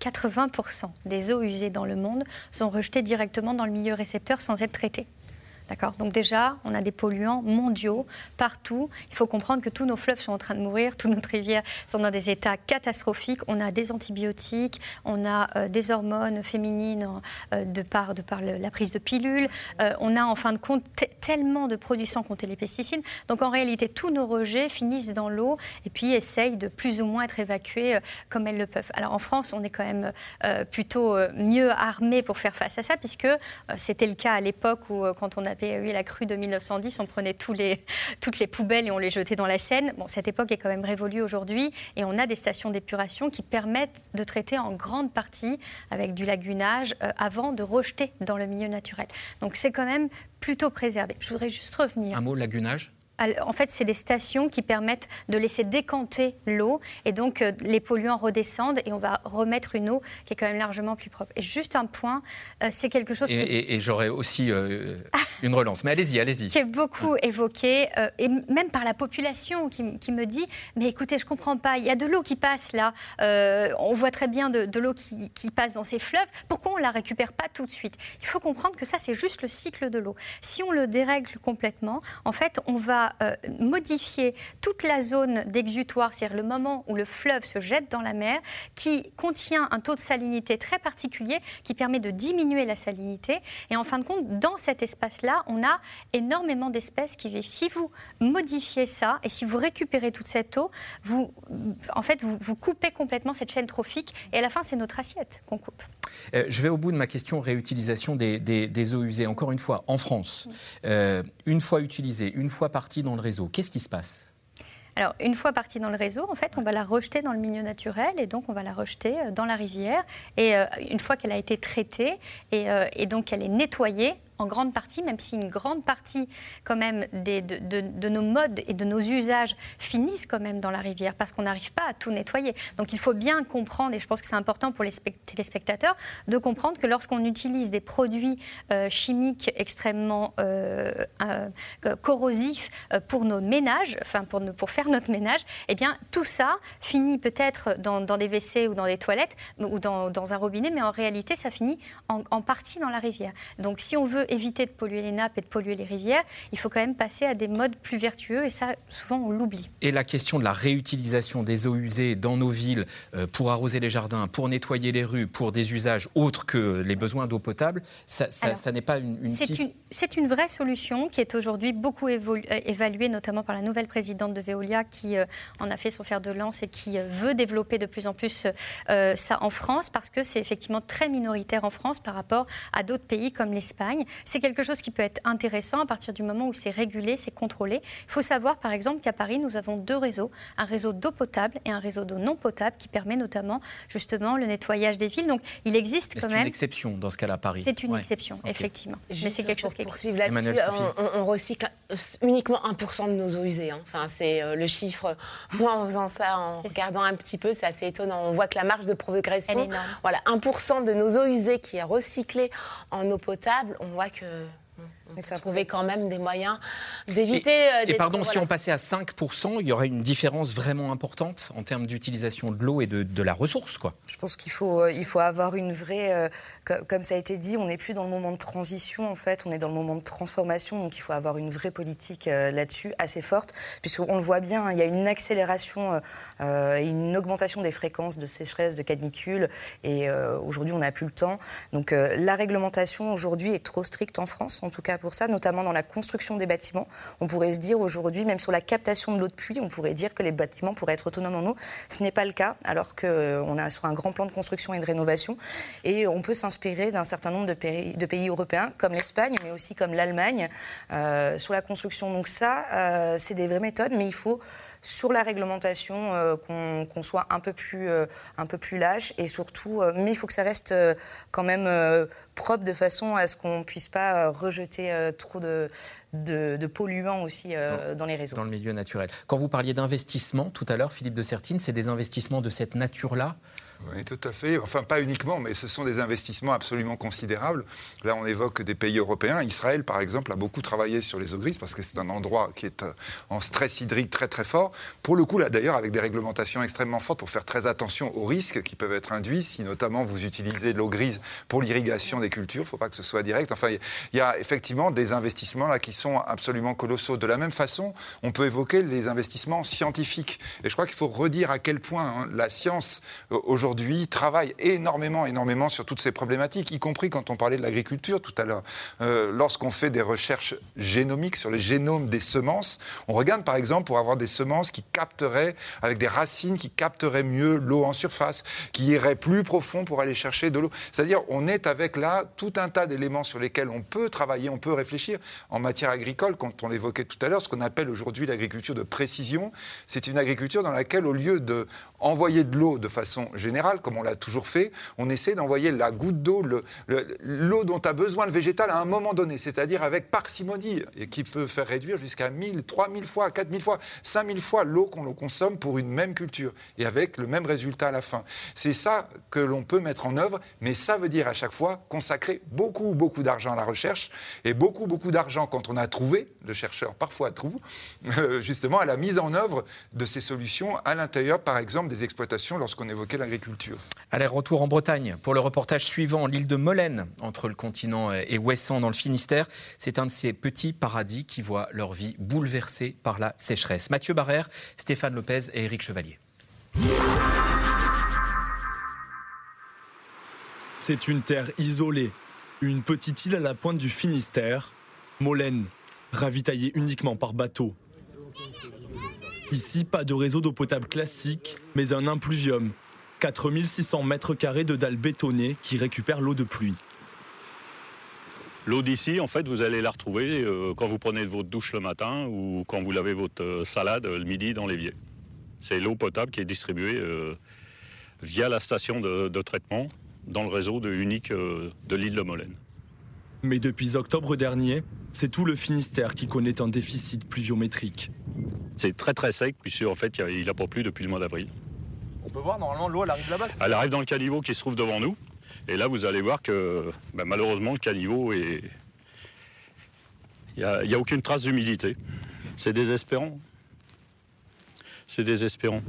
Speaker 5: 80% des eaux usées dans le monde sont rejetées directement dans le milieu récepteur sans être traitées. D'accord Donc déjà, on a des polluants mondiaux partout. Il faut comprendre que tous nos fleuves sont en train de mourir, [LAUGHS] toutes nos rivières sont dans des états catastrophiques. On a des antibiotiques, on a euh, des hormones féminines euh, de par, de par la prise de pilules. Euh, on a en fin de compte tellement de produits sans compter les pesticides. Donc en réalité, tous nos rejets finissent dans l'eau et puis essayent de plus ou moins être évacués comme elles le peuvent. Alors en France, on est quand même plutôt mieux armés pour faire face à ça, puisque c'était le cas à l'époque où quand on a eu la crue de 1910, on prenait toutes les poubelles et on les jetait dans la Seine. Bon, cette époque est quand même révolue aujourd'hui et on a des stations d'épuration qui permettent de traiter en grande partie avec du lagunage euh, avant de rejeter dans le milieu naturel. Donc c'est quand même plutôt préservé. Je voudrais juste revenir.
Speaker 1: Un mot, lagunage?
Speaker 5: En fait, c'est des stations qui permettent de laisser décanter l'eau et donc euh, les polluants redescendent et on va remettre une eau qui est quand même largement plus propre. Et juste un point, euh, c'est quelque chose.
Speaker 1: Et, et, j'aurais aussi euh, une relance. Mais allez-y, allez-y.
Speaker 5: Qui est beaucoup évoqué et même par la population qui, me dit Mais écoutez, je ne comprends pas, il y a de l'eau qui passe là, on voit très bien de, l'eau qui, qui, passe dans ces fleuves, pourquoi on ne la récupère pas tout de suite? Il faut comprendre que ça, c'est juste le cycle de l'eau. Si on le dérègle complètement, en fait, on va euh, modifier toute la zone d'exutoire, c'est-à-dire le moment où le fleuve se jette dans la mer, qui contient un taux de salinité très particulier qui permet de diminuer la salinité. Et en fin de compte, dans cet espace-là, on a énormément d'espèces qui vivent. Si vous modifiez ça et si vous récupérez toute cette eau, vous, en fait, vous, vous coupez complètement cette chaîne trophique et à la fin, c'est notre assiette qu'on coupe.
Speaker 1: Euh, je vais au bout de ma question réutilisation des, eaux usées. Encore une fois, en France, euh, une fois utilisée, une fois partie dans le réseau, qu'est-ce qui se passe?
Speaker 5: Alors, une fois partie dans le réseau, en fait, on va la rejeter dans le milieu naturel et donc on va la rejeter euh, dans la rivière. Et une fois qu'elle a été traitée et, et donc elle est nettoyée, en grande partie, même si une grande partie quand même des, de, nos modes et de nos usages finissent quand même dans la rivière parce qu'on n'arrive pas à tout nettoyer. Donc il faut bien comprendre, et je pense que c'est important pour les téléspectateurs, de comprendre que lorsqu'on utilise des produits euh, chimiques extrêmement euh, euh, corrosifs pour nos ménages, enfin pour, pour faire notre ménage, eh bien tout ça finit peut-être dans, des WC ou dans des toilettes ou dans, un robinet, mais en réalité ça finit en, en partie dans la rivière. Donc si on veut éviter de polluer les nappes et de polluer les rivières, il faut quand même passer à des modes plus vertueux et ça, souvent, on l'oublie.
Speaker 1: Et la question de la réutilisation des eaux usées dans nos villes euh, pour arroser les jardins, pour nettoyer les rues, pour des usages autres que les besoins d'eau potable, ça, n'est pas une, une piste
Speaker 5: C'est une, vraie solution qui est aujourd'hui beaucoup euh, évaluée, notamment par la nouvelle présidente de Veolia qui euh, en a fait son fer de lance et qui veut développer de plus en plus ça en France parce que c'est effectivement très minoritaire en France par rapport à d'autres pays comme l'Espagne c'est quelque chose qui peut être intéressant à partir du moment où c'est régulé, c'est contrôlé. Il faut savoir, par exemple, qu'à Paris, nous avons deux réseaux, un réseau d'eau potable et un réseau d'eau non potable qui permet notamment justement le nettoyage des villes. Donc il existe quand même.
Speaker 1: C'est une exception dans ce cas-là à Paris.
Speaker 5: C'est une exception, effectivement. Mais c'est quelque chose qui
Speaker 3: existe. là-dessus, on, recycle uniquement 1% de nos eaux usées. Hein. Enfin, c'est euh, le chiffre. Moi, en faisant ça, en regardant un petit peu, c'est assez étonnant. On voit que la marge de progression, voilà, 1% de nos eaux usées qui est recyclée en eau potable, on voit que mais ça trouvait quand même des moyens d'éviter.
Speaker 1: Et, euh, pardon, si on passait à 5%, il y aurait une différence vraiment importante en termes d'utilisation de l'eau et de, la ressource, quoi.
Speaker 4: Je pense qu'il faut, euh, il faut avoir une vraie, euh, comme ça a été dit, on n'est plus dans le moment de transition en fait, on est dans le moment de transformation, donc il faut avoir une vraie politique là-dessus assez forte, puisqu'on le voit bien, il y a une accélération et une augmentation des fréquences de sécheresse, de canicule, et aujourd'hui on n'a plus le temps. Donc la réglementation aujourd'hui est trop stricte en France, en tout cas pour notamment dans la construction des bâtiments. On pourrait se dire aujourd'hui, même sur la captation de l'eau de pluie, on pourrait dire que les bâtiments pourraient être autonomes en eau. Ce n'est pas le cas, alors qu'on euh, est sur un grand plan de construction et de rénovation. Et on peut s'inspirer d'un certain nombre de pays, de pays, européens, comme l'Espagne, mais aussi comme l'Allemagne, euh, sur la construction. Donc ça, euh, c'est des vraies méthodes, mais il faut sur la réglementation, euh, qu'on soit un peu, plus, euh, un peu plus lâche et surtout, euh, mais il faut que ça reste quand même propre de façon à ce qu'on ne puisse pas rejeter trop de, de, polluants aussi dans, les réseaux.
Speaker 1: Dans le milieu naturel. Quand vous parliez d'investissement tout à l'heure, Philippe de Sertine, c'est des investissements de cette nature-là
Speaker 6: oui, tout à fait. Enfin, pas uniquement, mais ce sont des investissements absolument considérables. Là, on évoque des pays européens. Israël, par exemple, a beaucoup travaillé sur les eaux grises parce que c'est un endroit qui est euh, en stress hydrique très très fort. Pour le coup, là, d'ailleurs, avec des réglementations extrêmement fortes pour faire très attention aux risques qui peuvent être induits si, notamment, vous utilisez de l'eau grise pour l'irrigation des cultures. Il ne faut pas que ce soit direct. Enfin, il y a effectivement des investissements là qui sont absolument colossaux. De la même façon, on peut évoquer les investissements scientifiques. Et je crois qu'il faut redire à quel point hein, la science euh, aujourd'hui aujourd'hui travaille énormément, énormément sur toutes ces problématiques, y compris quand on parlait de l'agriculture tout à l'heure. Euh, lorsqu'on fait des recherches génomiques sur les génomes des semences, on regarde par exemple pour avoir des semences qui capteraient, avec des racines qui capteraient mieux l'eau en surface, qui iraient plus profond pour aller chercher de l'eau. C'est-à-dire, on est avec là tout un tas d'éléments sur lesquels on peut travailler, on peut réfléchir. En matière agricole, quand on l'évoquait tout à l'heure, ce qu'on appelle aujourd'hui l'agriculture de précision, c'est une agriculture dans laquelle, au lieu de envoyer de l'eau de façon générale, général, comme on l'a toujours fait, on essaie d'envoyer la goutte d'eau, l'eau dont a besoin le végétal à un moment donné, c'est-à-dire avec parcimonie, et qui peut faire réduire jusqu'à 1000, 3000 fois, 4000 fois, 5000 fois l'eau qu'on consomme pour une même culture, et avec le même résultat à la fin. C'est ça que l'on peut mettre en œuvre, mais ça veut dire à chaque fois consacrer beaucoup, beaucoup d'argent à la recherche, et beaucoup, beaucoup d'argent quand on a trouvé, le chercheur parfois trouve, euh, justement à la mise en œuvre de ces solutions à l'intérieur, par exemple, des exploitations lorsqu'on évoquait l'agriculture.
Speaker 1: Allez, retour en Bretagne pour le reportage suivant, l'île de Molène, entre le continent et Ouessant dans le Finistère. C'est un de ces petits paradis qui voient leur vie bouleversée par la sécheresse. Mathieu Barrère, Stéphane Lopez et Éric Chevalier.
Speaker 14: C'est une terre isolée, une petite île à la pointe du Finistère, Molène, ravitaillée uniquement par bateau. Ici, pas de réseau d'eau potable classique, mais un impluvium. 4600 mètres carrés de dalles bétonnées qui récupèrent l'eau de pluie.
Speaker 15: L'eau d'ici, en fait, vous allez la retrouver euh, quand vous prenez votre douche le matin ou quand vous lavez votre euh, salade le midi dans l'évier. C'est l'eau potable qui est distribuée euh, via la station de, traitement dans le réseau de unique de l'île de Molène.
Speaker 14: Mais depuis octobre dernier, c'est tout le Finistère qui connaît un déficit pluviométrique.
Speaker 15: C'est très très sec, puisque en fait il n'a pas plu depuis le mois d'avril.
Speaker 16: On peut voir, normalement l'eau elle arrive là-bas
Speaker 15: Elle arrive dans le caniveau qui se trouve devant nous. Et là vous allez voir que ben, malheureusement le caniveau est. Il n'y a, a aucune trace d'humidité. C'est désespérant. C'est désespérant.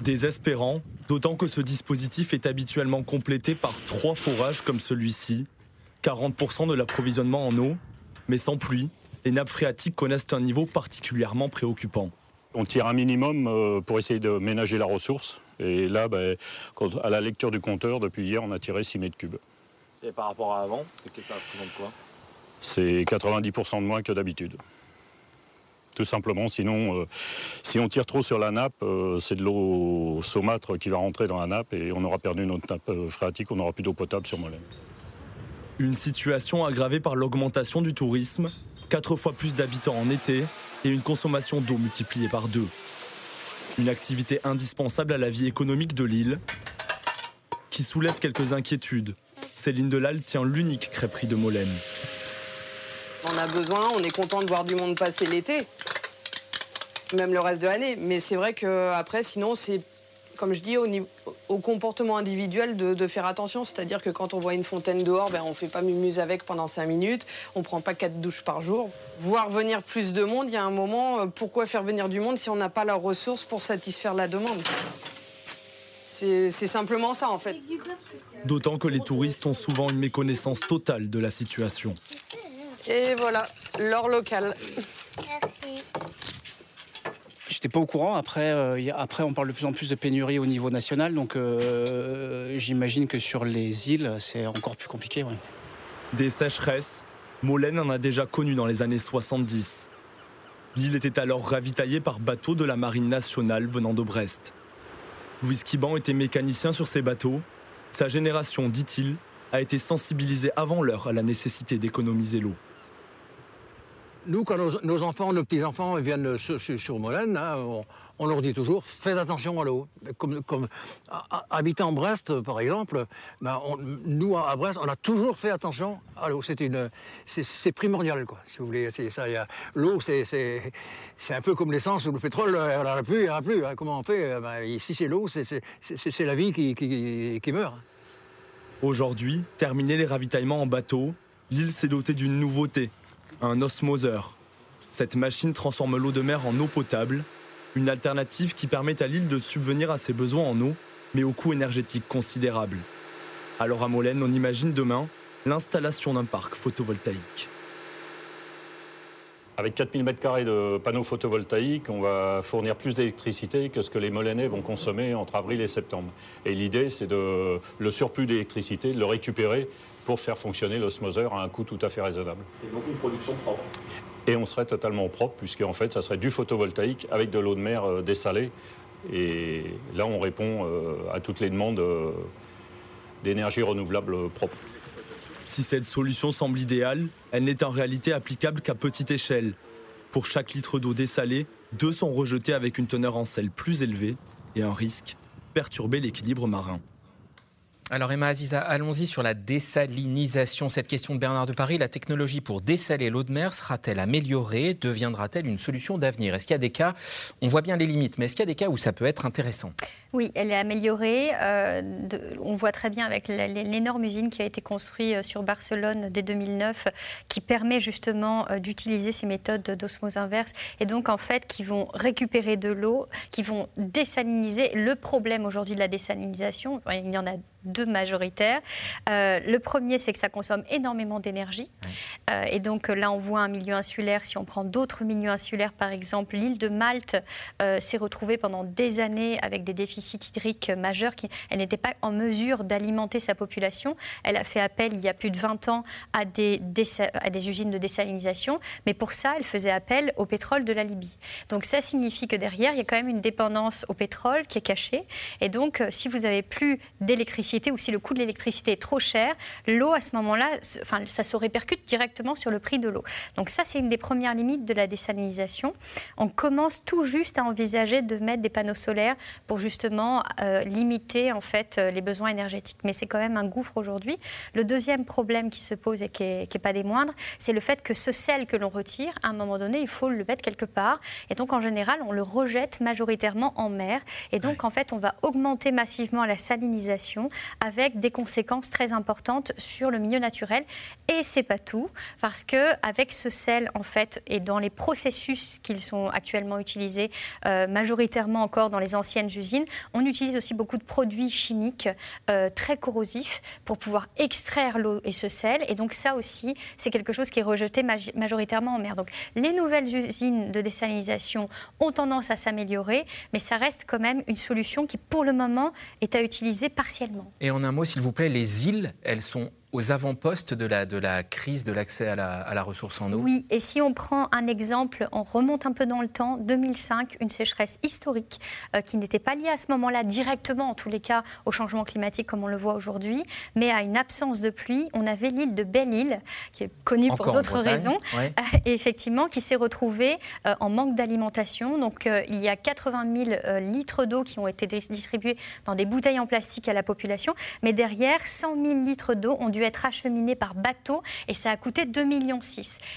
Speaker 14: Désespérant, d'autant que ce dispositif est habituellement complété par trois forages comme celui-ci, 40% de l'approvisionnement en eau, mais sans pluie, les nappes phréatiques connaissent un niveau particulièrement préoccupant.
Speaker 15: On tire un minimum euh, pour essayer de ménager la ressource. Et là, ben, à la lecture du compteur, depuis hier, on a tiré 6 mètres cubes.
Speaker 16: Et par rapport à avant, que ça représente quoi?
Speaker 15: C'est 90% de moins que d'habitude. Tout simplement, sinon, euh, si on tire trop sur la nappe, euh, c'est de l'eau saumâtre qui va rentrer dans la nappe et on aura perdu notre nappe phréatique, on n'aura plus d'eau potable sur Molène.
Speaker 14: Une situation aggravée par l'augmentation du tourisme, quatre fois plus d'habitants en été et une consommation d'eau multipliée par deux. Une activité indispensable à la vie économique de l'île qui soulève quelques inquiétudes. Céline Delal tient l'unique crêperie de Molène.
Speaker 17: On a besoin, on est content de voir du monde passer l'été, même le reste de l'année. Mais c'est vrai qu'après, sinon, c'est comme je dis, au, comportement individuel de, faire attention. C'est-à-dire que quand on voit une fontaine dehors, ben, on ne fait pas mumuse avec pendant cinq minutes, on ne prend pas quatre douches par jour. Voir venir plus de monde, il y a un moment, euh, pourquoi faire venir du monde si on n'a pas la ressource pour satisfaire la demande? C'est simplement ça en fait.
Speaker 14: D'autant que les touristes ont souvent une méconnaissance totale de la situation.
Speaker 17: Et voilà, l'or local.
Speaker 18: Merci. J'étais pas au courant. Après, euh, après, on parle de plus en plus de pénurie au niveau national, donc euh, j'imagine que sur les îles, c'est encore plus compliqué.
Speaker 14: Des sécheresses, Molène en a déjà connu dans les années 70. L'île était alors ravitaillée par bateaux de la marine nationale venant de Brest. Louis Quiban était mécanicien sur ces bateaux. Sa génération, dit-il, a été sensibilisée avant l'heure à la nécessité d'économiser l'eau
Speaker 19: nous, quand nos, enfants, nos petits-enfants viennent sur, sur, Molène, hein, on, leur dit toujours faites attention à l'eau. Comme, habitant Brest, par exemple, ben, nous, à Brest, on a toujours fait attention à l'eau. C'est, primordial, quoi, si vous voulez. ça, l'eau, c'est, un peu comme l'essence ou le pétrole. On n'en a plus, il n'y en a plus. Hein. Comment on fait ben, Ici, c'est l'eau, c'est, la vie qui, qui, qui meurt.
Speaker 14: Aujourd'hui, terminer les ravitaillements en bateau, l'île s'est dotée d'une nouveauté un osmoseur. Cette machine transforme l'eau de mer en eau potable, une alternative qui permet à l'île de subvenir à ses besoins en eau, mais au coût énergétique considérable. Alors à Molène, on imagine demain l'installation d'un parc photovoltaïque.
Speaker 15: Avec 4000 m2 de panneaux photovoltaïques, on va fournir plus d'électricité que ce que les Molenais vont consommer entre avril et septembre. Et l'idée, c'est de le surplus d'électricité, de le récupérer pour faire fonctionner l'osmoseur à un coût tout à fait raisonnable.
Speaker 16: Et donc une production propre
Speaker 15: Et on serait totalement propre, puisque en fait, ça serait du photovoltaïque avec de l'eau de mer euh, dessalée. Et là, on répond euh, à toutes les demandes euh, d'énergie renouvelable propre.
Speaker 14: Si cette solution semble idéale, elle n'est en réalité applicable qu'à petite échelle. Pour chaque litre d'eau dessalée, deux sont rejetés avec une teneur en sel plus élevée et un risque perturber l'équilibre marin.
Speaker 1: Alors Emma Aziza, allons-y sur la désalinisation. Cette question de Bernard de Paris, la technologie pour dessaler l'eau de mer sera-t-elle améliorée? Deviendra-t-elle une solution d'avenir? Est-ce qu'il y a des cas, on voit bien les limites, mais est-ce qu'il y a des cas où ça peut être intéressant?
Speaker 5: Oui, elle est améliorée. Euh, on voit très bien avec l'énorme usine qui a été construite euh, sur Barcelone dès 2009, qui permet justement euh, d'utiliser ces méthodes d'osmose inverse et donc en fait qui vont récupérer de l'eau, qui vont désaliniser. Le problème aujourd'hui de la désalinisation, il y en a deux majoritaires. le premier, c'est que ça consomme énormément d'énergie. et donc là, on voit un milieu insulaire. Si on prend d'autres milieux insulaires, par exemple, l'île de Malte s'est retrouvée pendant des années avec des déficits hydrique majeur. Elle n'était pas en mesure d'alimenter sa population. Elle a fait appel il y a plus de 20 ans à des, à des usines de désalinisation, mais pour ça, elle faisait appel au pétrole de la Libye. Donc ça signifie que derrière, il y a quand même une dépendance au pétrole qui est cachée. Et donc, euh, si vous n'avez plus d'électricité ou si le coût de l'électricité est trop cher, l'eau à ce moment-là, enfin, ça se répercute directement sur le prix de l'eau. Donc ça, c'est une des premières limites de la désalinisation. On commence tout juste à envisager de mettre des panneaux solaires pour justement euh, limiter en fait euh, les besoins énergétiques. Mais c'est quand même un gouffre aujourd'hui. Le deuxième problème qui se pose et qui n'est pas des moindres, c'est le fait que ce sel que l'on retire, à un moment donné, il faut le mettre quelque part. Et donc en général, on le rejette majoritairement en mer. Et donc en fait, on va augmenter massivement la salinisation avec des conséquences très importantes sur le milieu naturel. Et c'est pas tout, parce que avec ce sel en fait et dans les processus qui sont actuellement utilisés euh, majoritairement encore dans les anciennes usines, on utilise aussi beaucoup de produits chimiques euh, très corrosifs pour pouvoir extraire l'eau et ce sel. Et donc ça aussi, c'est quelque chose qui est rejeté majoritairement en mer. Donc les nouvelles usines de désalinisation ont tendance à s'améliorer, mais ça reste quand même une solution qui, pour le moment, est à utiliser partiellement.
Speaker 1: Et en un mot, s'il vous plaît, les îles, elles sont aux avant-postes de la, de la crise de l'accès à la, ressource en eau?
Speaker 5: Oui, et si on prend un exemple, on remonte un peu dans le temps, 2005, une sécheresse historique euh, qui n'était pas liée à ce moment-là directement, en tous les cas, au changement climatique comme on le voit aujourd'hui, mais à une absence de pluie. On avait l'île de Belle-Île, qui est connue pour d'autres raisons, euh, [LAUGHS] et effectivement, qui s'est retrouvée euh, en manque d'alimentation. Donc il y a 80 000 litres d'eau qui ont été distribués dans des bouteilles en plastique à la population, mais derrière, 100 000 litres d'eau ont dû être acheminé par bateau et ça a coûté 2,6 millions.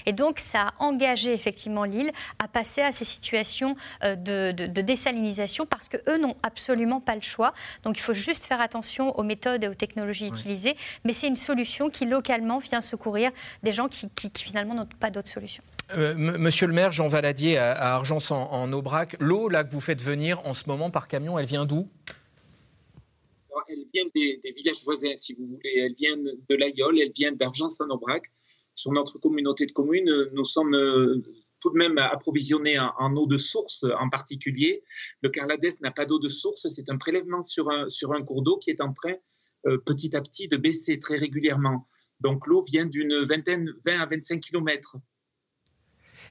Speaker 5: Et donc ça a engagé effectivement l'île à passer à ces situations euh, de, de, désalinisation parce qu'eux n'ont absolument pas le choix. Donc il faut juste faire attention aux méthodes et aux technologies utilisées, mais c'est une solution qui localement vient secourir des gens qui, qui, finalement n'ont pas d'autre solution.
Speaker 1: Euh, monsieur le maire, Jean Valadier, à, Argence en, en Aubrac, l'eau là que vous faites venir en ce moment par camion, elle vient d'où?
Speaker 2: Elle vient des, villages voisins, si vous voulez. Elle vient de l'Aïol, elle vient d'Argence-en-Aubrac. Sur notre communauté de communes, nous sommes euh, tout de même approvisionnés en, eau de source en particulier. Le Carladès n'a pas d'eau de source, c'est un prélèvement sur un, sur un cours d'eau qui est en train euh, petit à petit de baisser très régulièrement. Donc l'eau vient d'une vingtaine, 20 à 25 kilomètres.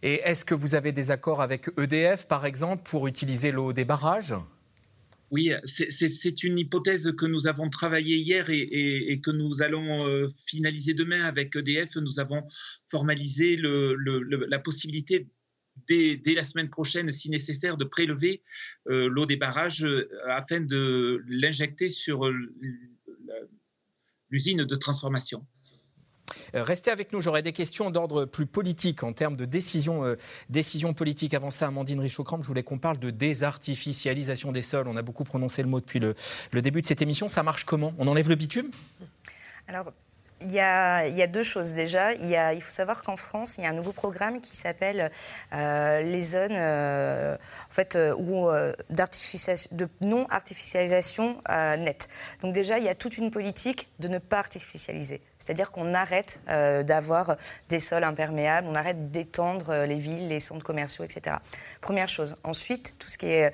Speaker 1: Et est-ce que vous avez des accords avec EDF, par exemple, pour utiliser l'eau des barrages?
Speaker 2: Oui, c'est une hypothèse que nous avons travaillée hier et, que nous allons euh, finaliser demain avec EDF. Nous avons formalisé la possibilité Dès, la semaine prochaine, si nécessaire, de prélever euh, l'eau des barrages euh, afin de l'injecter sur l'usine de transformation.
Speaker 1: Euh, restez avec nous, j'aurai des questions d'ordre plus politique en termes de décision, euh, décision politique. Avant ça, Amandine Richaud-Cramp, je voulais qu'on parle de désartificialisation des sols. On a beaucoup prononcé le mot depuis le, début de cette émission. Ça marche comment? On enlève le bitume?
Speaker 4: Alors, il y, a, deux choses déjà. Il, faut savoir qu'en France, il y a un nouveau programme qui s'appelle euh, les zones en fait, où, de non-artificialisation nette. Donc déjà, il y a toute une politique de ne pas artificialiser. C'est-à-dire qu'on arrête euh, d'avoir des sols imperméables, on arrête d'étendre euh, les villes, les centres commerciaux, etc. Première chose. Ensuite, tout ce qui est euh,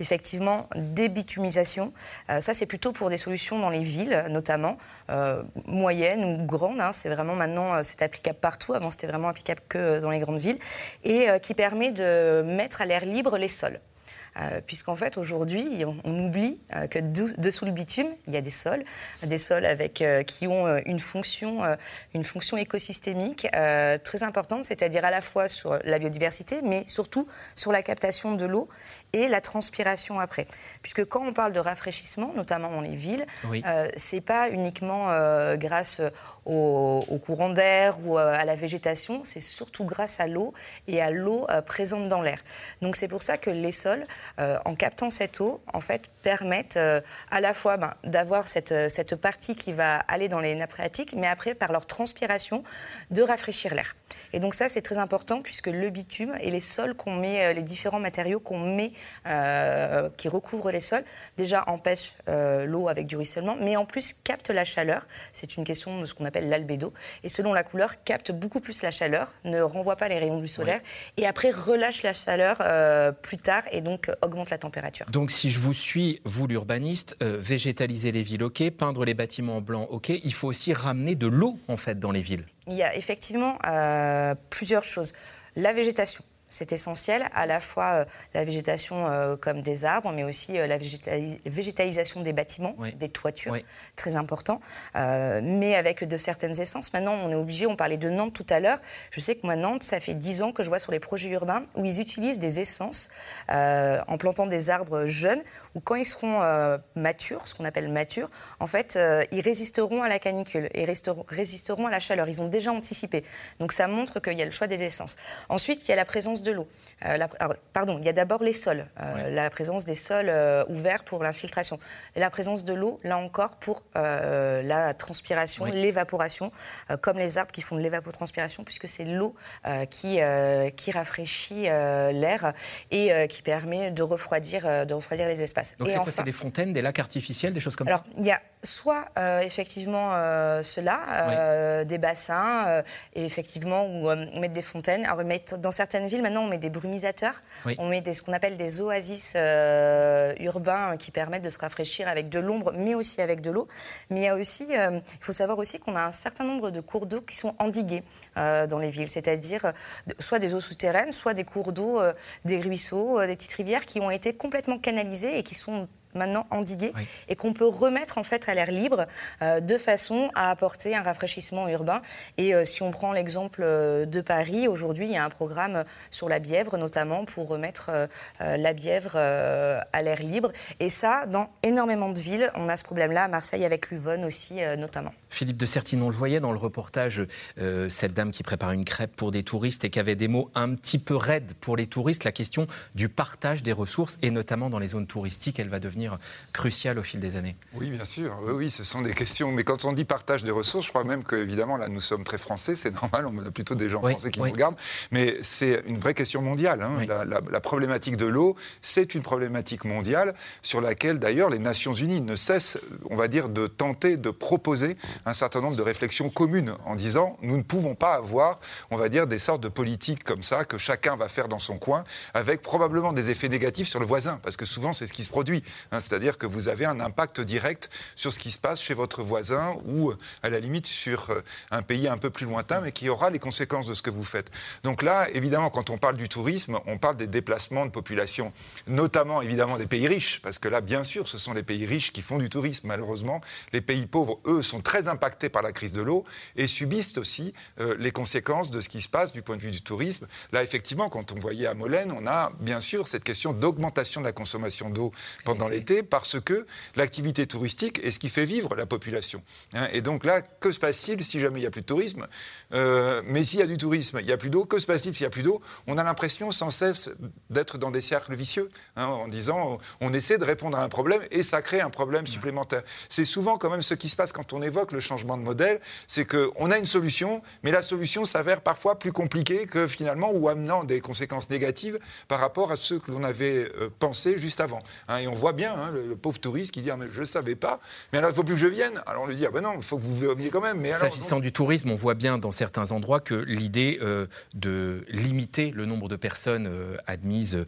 Speaker 4: effectivement débitumisation. ça, c'est plutôt pour des solutions dans les villes, notamment moyennes ou grandes. Hein. c'est vraiment maintenant, c'est applicable partout. Avant, c'était vraiment applicable que dans les grandes villes. Et qui permet de mettre à l'air libre les sols. Euh, puisqu'en fait aujourd'hui on, on oublie euh, que dessous le bitume il y a des sols, des sols avec euh, qui ont une fonction, une fonction écosystémique très importante, c'est-à-dire à la fois sur la biodiversité, mais surtout sur la captation de l'eau et la transpiration après. Puisque quand on parle de rafraîchissement, notamment dans les villes,
Speaker 1: Oui.
Speaker 4: c'est pas uniquement grâce au, au courant d'air ou euh, à la végétation, c'est surtout grâce à l'eau et à l'eau euh, présente dans l'air. Donc c'est pour ça que les sols, euh, en captant cette eau, en fait, permettent à la fois ben, d'avoir cette, cette partie qui va aller dans les nappes phréatiques, mais après, par leur transpiration, de rafraîchir l'air. Et donc ça, c'est très important puisque le bitume et les sols qu'on met, les différents matériaux qu'on met, qui recouvrent les sols, déjà empêchent l'eau avec du ruissellement, mais en plus captent la chaleur. C'est une question de ce qu'on appelle l'albédo. Et selon la couleur, capte beaucoup plus la chaleur, ne renvoie pas les rayons du solaire, et après relâche la chaleur euh, plus tard et donc euh, augmente la température.
Speaker 1: Donc, si je vous suis, vous l'urbaniste, euh, végétaliser les villes, ok, peindre les bâtiments en blanc, ok, il faut aussi ramener de l'eau, en fait, dans les villes.
Speaker 4: Il y a effectivement euh, plusieurs choses. La végétation. C'est essentiel, à la fois euh, la végétation euh, comme des arbres, mais aussi euh, la végétali- végétalisation des bâtiments, des toitures, très important, mais avec de certaines essences. Maintenant, on est obligé, on parlait de Nantes tout à l'heure, je sais que moi, Nantes, ça fait 10 ans que je vois sur les projets urbains où ils utilisent des essences en plantant des arbres jeunes, où quand ils seront matures, ce qu'on appelle matures, en fait, ils résisteront à la canicule et résisteront à la chaleur. Ils ont déjà anticipé. Donc ça montre qu'il y a le choix des essences. Ensuite, il y a la présence de l'eau. Euh, la- alors, pardon, il y a d'abord les sols, euh, la présence des sols euh, ouverts pour l'infiltration. La présence de l'eau, là encore, pour euh, la transpiration,
Speaker 1: Oui.
Speaker 4: l'évaporation, comme les arbres qui font de l'évapotranspiration, puisque c'est l'eau qui, qui rafraîchit l'air et qui permet de refroidir, de refroidir les espaces.
Speaker 1: Donc, c'est quoi
Speaker 4: enfin-
Speaker 1: C'est des fontaines, des lacs artificiels, des choses comme
Speaker 4: alors,
Speaker 1: ça?
Speaker 4: il y a soit effectivement cela, des bassins, et effectivement, où euh, on met des fontaines. Alors, dans certaines villes, maintenant, on met des brumisateurs.
Speaker 1: Oui.
Speaker 4: On met des, ce qu'on appelle des oasis euh, urbains qui permettent de se rafraîchir avec de l'ombre, mais aussi avec de l'eau. Mais il y a aussi, euh, il faut savoir aussi qu'on a un certain nombre de cours d'eau qui sont endigués euh, dans les villes, c'est-à-dire soit des eaux souterraines, soit des cours d'eau, des ruisseaux, des petites rivières qui ont été complètement canalisées et qui sont maintenant endiguées et qu'on peut remettre en fait à l'air libre euh, de façon à apporter un rafraîchissement urbain. Et euh, si on prend l'exemple euh, de Paris, aujourd'hui il y a un programme sur la Bièvre notamment pour remettre euh, la Bièvre à l'air libre. Et ça, dans énormément de villes, on a ce problème-là, à Marseille avec l'Uvonne aussi notamment.
Speaker 1: Philippe de Sertine, on le voyait dans le reportage, cette dame qui prépare une crêpe pour des touristes et qui avait des mots un petit peu raides pour les touristes, la question du partage des ressources et notamment dans les zones touristiques, elle va devenir cruciale au fil des années.
Speaker 6: Oui, bien sûr. Oui, oui, ce sont des questions. Mais quand on dit partage des ressources, je crois même que, évidemment, là, nous sommes très français, c'est [LAUGHS] normal, on a plutôt des gens
Speaker 1: Oui,
Speaker 6: français qui
Speaker 1: oui.
Speaker 6: nous regardent. Mais c'est une vraie question mondiale. hein. La, la- la problématique de l'eau, c'est une problématique mondiale sur laquelle, d'ailleurs, les Nations Unies ne cessent, on va dire, de tenter de proposer un certain nombre de réflexions communes en disant nous ne pouvons pas avoir, on va dire, des sortes de politiques comme ça que chacun va faire dans son coin, avec probablement des effets négatifs sur le voisin, parce que souvent c'est ce qui se produit. Hein. C'est-à-dire que vous avez un impact direct sur ce qui se passe chez votre voisin ou euh, à la limite sur euh, un pays un peu plus lointain, mais qui aura les conséquences de ce que vous faites. Donc là, évidemment, quand on parle du tourisme, on parle des déplacements de population, notamment évidemment des pays riches, parce que là, bien sûr, ce sont les pays riches qui font du tourisme. Malheureusement, les pays pauvres, eux, sont très impactés par la crise de l'eau et subissent aussi euh, les conséquences de ce qui se passe du point de vue du tourisme. Là, effectivement, quand on voyait à Molène, on a bien sûr cette question d'augmentation de la consommation d'eau pendant l'été, parce que l'activité touristique est ce qui fait vivre la population. hein. et donc là, que se passe-t-il si jamais il n'y a plus de tourisme? Euh, Mais s'il y a du tourisme, il n'y a plus d'eau, que se passe-t-il s'il n'y a plus d'eau? On a l'impression sans cesse d'être dans des cercles vicieux, hein, en disant on essaie de répondre à un problème et ça crée un problème supplémentaire. C'est souvent quand même ce qui se passe quand on évoque le changement de modèle, c'est qu'on a une solution, mais la solution s'avère parfois plus compliquée que finalement ou amenant des conséquences négatives par rapport à ce que l'on avait euh, pensé juste avant. hein. et on voit bien hein, le, le pauvre touriste qui dit ah, mais je ne savais pas, mais alors il ne faut plus que je vienne. Alors on lui dit ah ben non, il faut que vous veniez quand même. Mais
Speaker 1: S'agissant du tourisme, on voit bien dans certains endroits que l'idée euh, de limiter le nombre de personnes euh, admises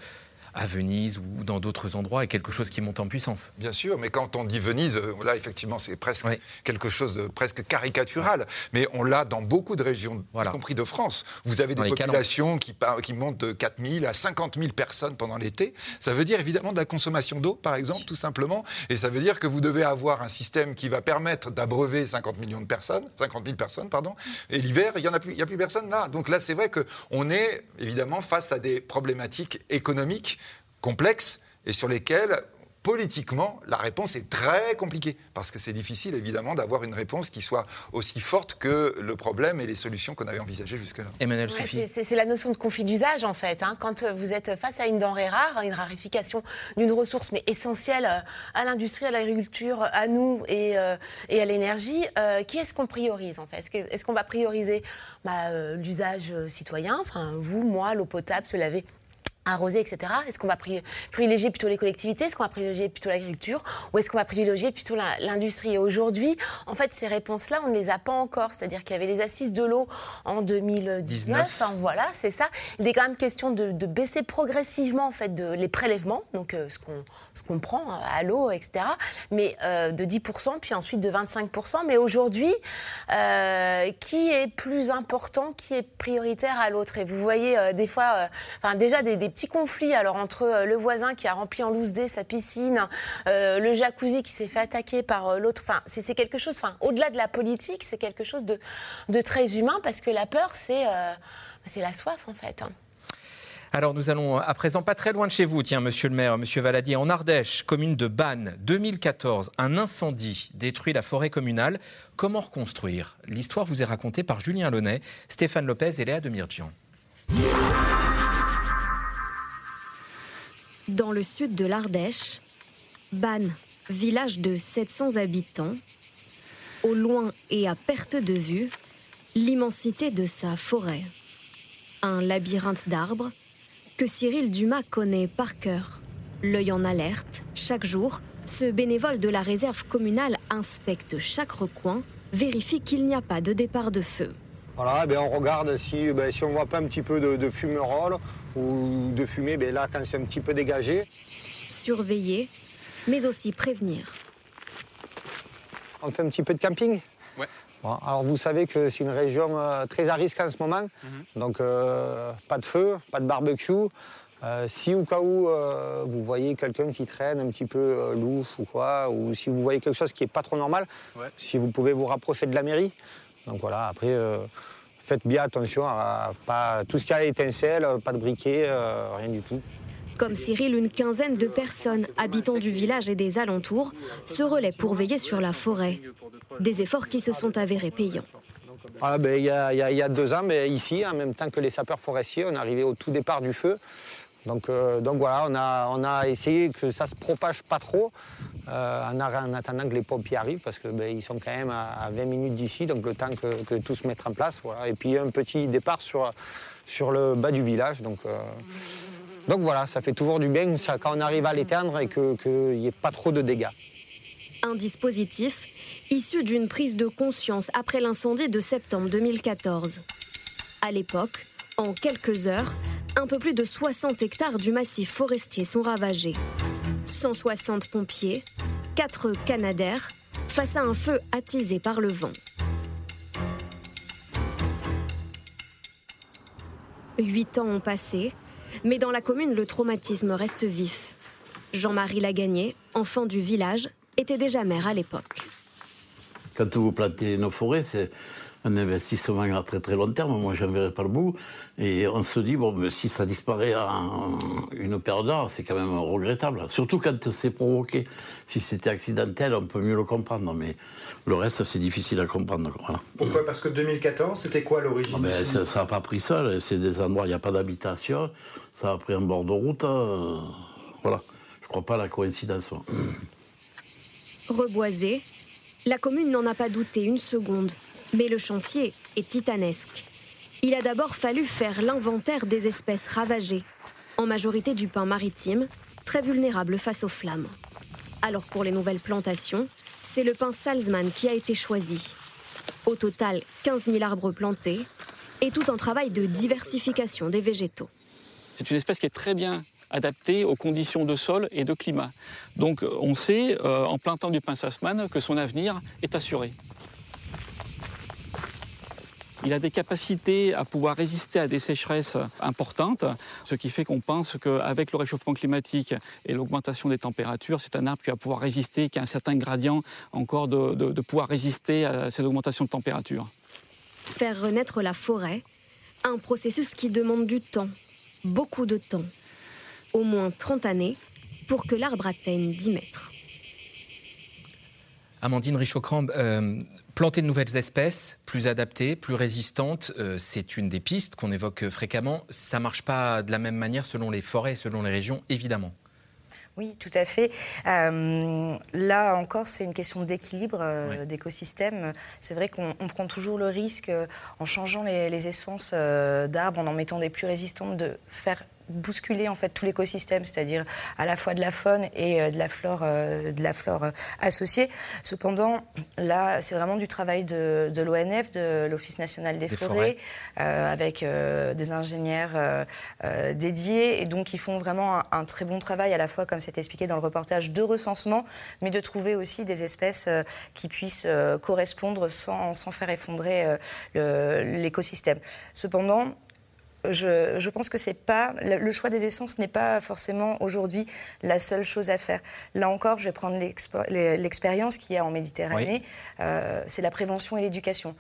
Speaker 1: à Venise ou dans d'autres endroits est quelque chose qui monte en puissance.
Speaker 6: Bien sûr, mais quand on dit Venise, euh, là effectivement c'est presque quelque chose de presque caricatural, mais on l'a dans beaucoup de régions, y compris de France. Vous avez des populations qui, qui montent de 4 000 à 50 000 personnes pendant l'été. Ça veut dire évidemment de la consommation d'eau, par exemple, tout simplement, et ça veut dire que vous devez avoir un système qui va permettre d'abreuver 50 millions de personnes, 50 000 personnes, pardon, et l'hiver, il n'y a, plus, a plus personne là. Donc là, c'est vrai qu'on est évidemment face à des problématiques économiques complexes et sur lesquelles politiquement, la réponse est très compliquée, parce que c'est difficile, évidemment, d'avoir une réponse qui soit aussi forte que le problème et les solutions qu'on avait envisagées jusque-là.
Speaker 1: Emmanuel
Speaker 3: C'est la notion de conflit d'usage, en fait. Hein. Quand vous êtes face à une denrée rare, une rarification d'une ressource, mais essentielle euh, à l'industrie, à l'agriculture, à nous et, euh, et à l'énergie, euh, qui est-ce qu'on priorise, en fait? Est-ce qu'on va prioriser bah, l'usage citoyen, enfin, vous, moi, l'eau potable, se laver arroser, etc. Est-ce qu'on va privilégier plutôt les collectivités? Est-ce qu'on va privilégier plutôt l'agriculture? Ou est-ce qu'on va privilégier plutôt l'industrie? Et aujourd'hui, en fait, ces réponses-là, on ne les a pas encore. C'est-à-dire qu'il y avait les assises de l'eau en 2019. Enfin, voilà, c'est ça. Il est quand même question de, baisser progressivement, en fait, de, les prélèvements, donc euh, ce qu'on prend euh, à l'eau, etc. Mais euh, de 10%, puis ensuite de 25%. Mais aujourd'hui, qui est plus important, qui est prioritaire à l'autre? Et vous voyez, des fois, enfin, déjà des, des petits conflits alors entre euh, le voisin qui a rempli en loose sa piscine, euh, le jacuzzi qui s'est fait attaquer par euh, l'autre. Enfin, c'est quelque chose. Enfin, au-delà de la politique, c'est quelque chose de, de, très humain parce que la peur, c'est c'est la soif en fait. Hein.
Speaker 1: Alors nous allons à présent pas très loin de chez vous, tiens, monsieur le maire, monsieur Valadier, en Ardèche, commune de Bannes, 2014, un incendie détruit la forêt communale. Comment reconstruire? L'histoire vous est racontée par Julien Launay, Stéphane Lopez et Léa Demirjian.
Speaker 20: Dans le sud de l'Ardèche, Bannes, village de 700 habitants, au loin et à perte de vue, l'immensité de sa forêt. Un labyrinthe d'arbres que Cyril Dumas connaît par cœur. L'œil en alerte, chaque jour, ce bénévole de la réserve communale inspecte chaque recoin, vérifie qu'il n'y a pas de départ de feu.
Speaker 21: Ben on regarde si, si on ne voit pas un petit peu de, de ou de fumée, ben là, quand c'est un petit peu dégagé.
Speaker 20: Surveiller, mais aussi prévenir.
Speaker 21: On fait un petit peu de camping
Speaker 1: Ouais.
Speaker 21: alors vous savez que c'est une région euh, très à risque en ce moment, mhm. donc euh, pas de feu, pas de barbecue. Euh, si au cas où vous voyez quelqu'un qui traîne un petit peu louche ou quoi, ou si vous voyez quelque chose qui n'est pas trop normal, si vous pouvez vous rapprocher de la mairie, donc voilà, après, euh, faites bien attention à pas tout ce qui a étincelle, pas de briquet, euh, rien du tout.
Speaker 20: Comme Cyril, une quinzaine de personnes, habitants du village et des alentours, se relaient pour veiller sur la forêt. Des efforts qui se sont avérés payants.
Speaker 21: Ben, il y, a deux ans, mais ici, en même temps que les sapeurs forestiers, on arrivé au tout départ du feu. Donc, euh, donc voilà, on a, on a essayé que ça se propage pas trop euh, en, attendant que les pompiers arrivent parce qu'ils ben, sont quand même à, 20 minutes d'ici, donc le temps que, tout se mette en place. Et puis un petit départ sur, sur le bas du village. Donc, euh, donc voilà, ça fait toujours du bien quand on arrive à l'éteindre et qu'il n'y ait pas trop de dégâts.
Speaker 20: Un dispositif issu d'une prise de conscience après l'incendie de septembre 2014. À l'époque, en quelques heures, un peu plus de 60 hectares du massif forestier sont ravagés. 160 pompiers, 4 canadaires, face à un feu attisé par le vent. Huit ans ont passé, mais dans la commune, le traumatisme reste vif. Jean-Marie Lagagné, enfant du village, était déjà maire à l'époque.
Speaker 22: Quand vous plantez nos forêts, c'est un investissement à très très long terme. Moi, j'en verrai pas le bout. Et on se dit, bon, mais si ça disparaît en une paire d'heures, c'est quand même regrettable. Surtout quand c'est provoqué. Si c'était accidentel, on peut mieux le comprendre. Mais le reste, c'est difficile à comprendre.
Speaker 1: Pourquoi? Parce que 2014, c'était quoi l'origine
Speaker 22: ah, Ça n'a pas pris seul. C'est des endroits où il n'y a pas d'habitation. Ça a pris un bord de route. Euh, voilà. Je ne crois pas à la coïncidence.
Speaker 20: Reboisé, la commune n'en a pas douté une seconde. Mais le chantier est titanesque. Il a d'abord fallu faire l'inventaire des espèces ravagées, en majorité du pin maritime, très vulnérable face aux flammes. Alors pour les nouvelles plantations, c'est le pin Salzman qui a été choisi. Au total, 15 000 arbres plantés et tout un travail de diversification des végétaux.
Speaker 23: C'est une espèce qui est très bien
Speaker 24: adapté aux conditions de sol et de climat. Donc on sait, euh, en plein temps du pin Sassman, que son avenir est assuré. Il a des capacités à pouvoir résister à des sécheresses importantes, ce qui fait qu'on pense qu'avec le réchauffement climatique et l'augmentation des températures, c'est un arbre qui va pouvoir résister, qui a un certain gradient encore de, de pouvoir résister à cette augmentation de température.
Speaker 20: Faire renaître la forêt, un processus qui demande du temps, beaucoup de temps, au moins 30 années, pour que l'arbre atteigne 10 mètres.
Speaker 1: Amandine Richaud-Crambe, euh, planter de nouvelles espèces, plus adaptées, plus résistantes, euh, c'est une des pistes qu'on évoque fréquemment. Ça ne marche pas de la même manière selon les forêts, selon les régions, évidemment.
Speaker 4: Oui, tout à fait. Euh, là encore, c'est une question d'équilibre d'écosystème. C'est vrai qu'on prend toujours le risque, en changeant les, les essences d'arbres, en en mettant des plus résistantes, de faire bousculer en fait tout l'écosystème, c'est-à-dire à la fois de la faune et euh, de la flore, euh, de la flore euh, associée. Cependant, là, c'est vraiment du travail de, l'ONF, de l'Office national des, forêts, avec des ingénieurs dédiés, et donc ils font vraiment un, très bon travail à la fois, comme c'est expliqué dans le reportage, de recensement, mais de trouver aussi des espèces qui puissent correspondre sans, sans faire effondrer l'écosystème. Cependant, je, pense que c'est pas le choix des essences n'est pas forcément aujourd'hui la seule chose à faire. Là encore, je vais prendre l'expérience qu'il y a en Méditerranée. Euh, c'est la prévention et l'éducation.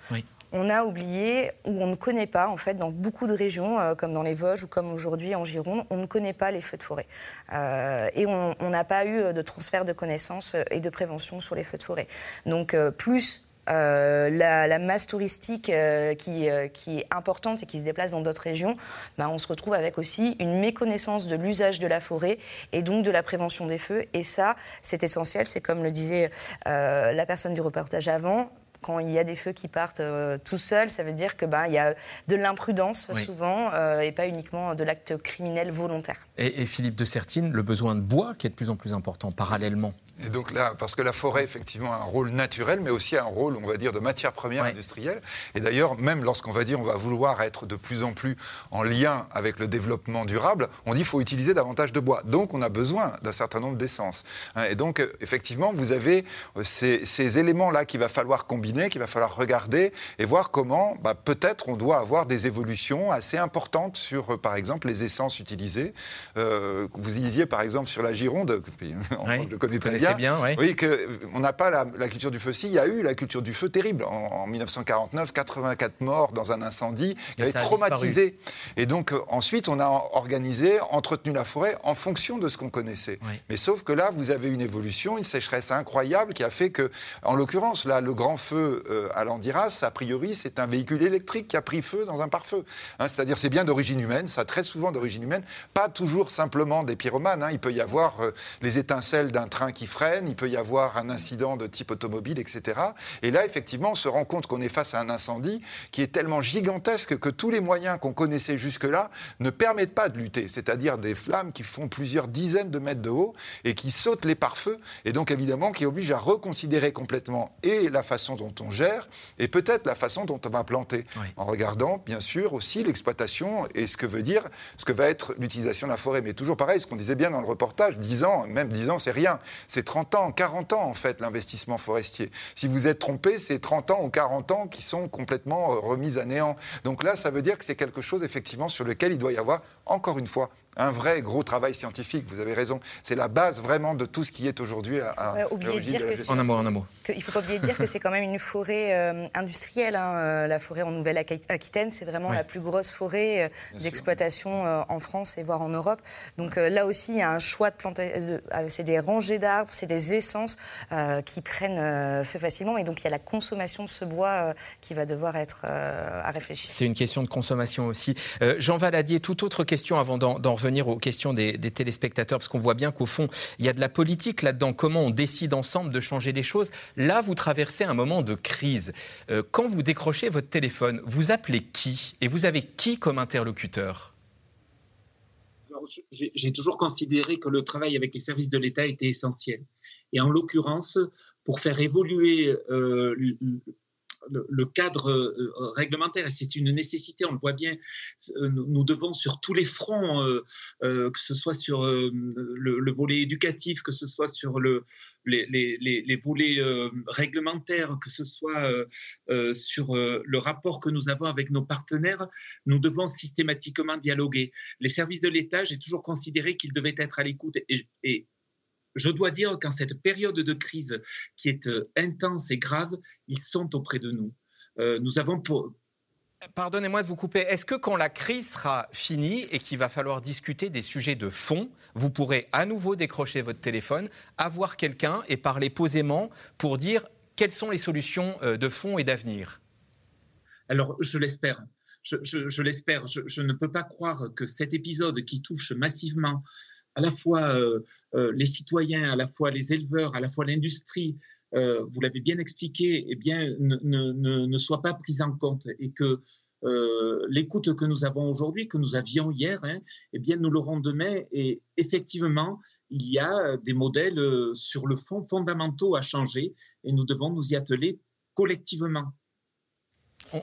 Speaker 4: On a oublié ou on ne connaît pas, en fait, dans beaucoup de régions, euh, comme dans les Vosges ou comme aujourd'hui en Gironde, on ne connaît pas les feux de forêt. Euh, et on n'a pas eu de transfert de connaissances et de prévention sur les feux de forêt. Donc, plus euh, la, masse touristique euh, qui, euh, qui, est importante et qui se déplace dans d'autres régions, bah, on se retrouve avec aussi une méconnaissance de l'usage de la forêt et donc de la prévention des feux. Et ça, c'est essentiel. C'est comme le disait la personne du reportage avant quand il y a des feux qui partent tout seuls, ça veut dire que bah, il y a de l'imprudence souvent et pas uniquement de l'acte criminel volontaire.
Speaker 1: Et, et, Philippe de Sertine, le besoin de bois qui est de plus en plus important parallèlement
Speaker 6: et donc là, parce que la forêt, effectivement, a un rôle naturel, mais aussi un rôle, on va dire, de matière première industrielle. Et d'ailleurs, même lorsqu'on va dire on va vouloir être de plus en plus en lien avec le développement durable, on dit qu'il faut utiliser davantage de bois. Donc, on a besoin d'un certain nombre d'essences. Hein, et donc, effectivement, vous avez euh, ces, éléments-là qu'il va falloir combiner, qu'il va falloir regarder et voir comment, bah, peut-être, on doit avoir des évolutions assez importantes sur, euh, par exemple, les essences utilisées. Euh, vous y disiez, par exemple, sur la Gironde, je [LAUGHS] le connais très bien
Speaker 1: bien. oui.
Speaker 6: Oui, qu'on n'a pas la, culture du feu. Si, il y a eu la culture du feu terrible. En, 1949, 84 morts dans un incendie qui avait traumatisé. Et donc, euh, ensuite, on a organisé, entretenu la forêt en fonction de ce qu'on connaissait. Mais sauf que là, vous avez une évolution, une sécheresse incroyable qui a fait que, en l'occurrence, là, le grand feu euh, à Landiras, a priori, c'est un véhicule électrique qui a pris feu dans un pare-feu. Hein, c'est-à-dire, c'est bien d'origine humaine, ça très souvent d'origine humaine, pas toujours simplement des pyromanes. Hein. Il peut y avoir euh, les étincelles d'un train qui freine il peut y avoir un incident de type automobile, etc. Et là, effectivement, on se rend compte qu'on est face à un incendie qui est tellement gigantesque que tous les moyens qu'on connaissait jusque-là ne permettent pas de lutter. C'est-à-dire des flammes qui font plusieurs dizaines de mètres de haut et qui sautent les pare-feux, et donc évidemment qui obligent à reconsidérer complètement et la façon dont on gère et peut-être la façon dont on va planter, en regardant bien sûr aussi l'exploitation et ce que veut dire, ce que va être l'utilisation de la forêt. Mais toujours pareil, ce qu'on disait bien dans le reportage, 10 ans, même 10 ans, c'est rien. C'est 30 ans, 40 ans en fait l'investissement forestier. Si vous êtes trompé, c'est 30 ans ou 40 ans qui sont complètement euh, remis à néant. Donc là, ça veut dire que c'est quelque chose effectivement sur lequel il doit y avoir, encore une fois, un vrai gros travail scientifique. Vous avez raison. C'est la base vraiment de tout ce qui est aujourd'hui à,
Speaker 4: dire
Speaker 1: En un mot, en un mot.
Speaker 4: il ne faut pas oublier de dire que c'est quand même une forêt euh, industrielle. Hein, euh, la forêt en Nouvelle-Aquitaine, c'est vraiment la plus grosse forêt euh, d'exploitation en France et voire en Europe. Donc là aussi, il y a un choix de planter. c'est des rangées d'arbres, c'est des essences qui prennent feu facilement. Et donc il y a la consommation de ce bois qui va devoir être à réfléchir.
Speaker 1: C'est une question de consommation aussi. Jean Valadier, toute autre question avant d'en revenir aux questions des, téléspectateurs, parce qu'on voit bien qu'au fond, il y a de la politique là-dedans. Comment on décide ensemble de changer les choses? Là, vous traversez un moment de crise. Euh, quand vous décrochez votre téléphone, vous appelez qui? Et vous avez qui comme interlocuteur?
Speaker 2: J'ai toujours considéré que le travail avec les services de l'État était essentiel. Et en l'occurrence, pour faire évoluer euh, le, cadre euh, réglementaire et c'est une nécessité, on le voit bien. Nous, devons sur tous les fronts, que ce soit sur le, volet éducatif, que ce soit sur le, les, volets réglementaires, que ce soit sur le rapport que nous avons avec nos partenaires, nous devons systématiquement dialoguer. Les services de l'État, j'ai toujours considéré qu'ils devaient être à l'écoute et je dois dire qu'en cette période de crise qui est euh, intense et grave, ils sont auprès de nous. Euh, nous avons pour,
Speaker 1: Pardonnez-moi de vous couper. Est-ce que quand la crise sera finie et qu'il va falloir discuter des sujets de fond, vous pourrez à nouveau décrocher votre téléphone, avoir quelqu'un et parler posément pour dire quelles sont les solutions euh, de fond et d'avenir?
Speaker 2: Alors, je l'espère. Je, l'espère. je, ne peux pas croire que cet épisode qui touche massivement à la fois euh, euh, les citoyens, à la fois les éleveurs, à la fois l'industrie, euh, vous l'avez bien expliqué, eh bien, ne, ne, soit pas prise en compte et que l'écoute que nous avons aujourd'hui, que nous avions hier, hein, eh bien, nous l'aurons demain. Et effectivement, il y a des modèles sur le fond fondamentaux à changer et nous devons nous y atteler collectivement.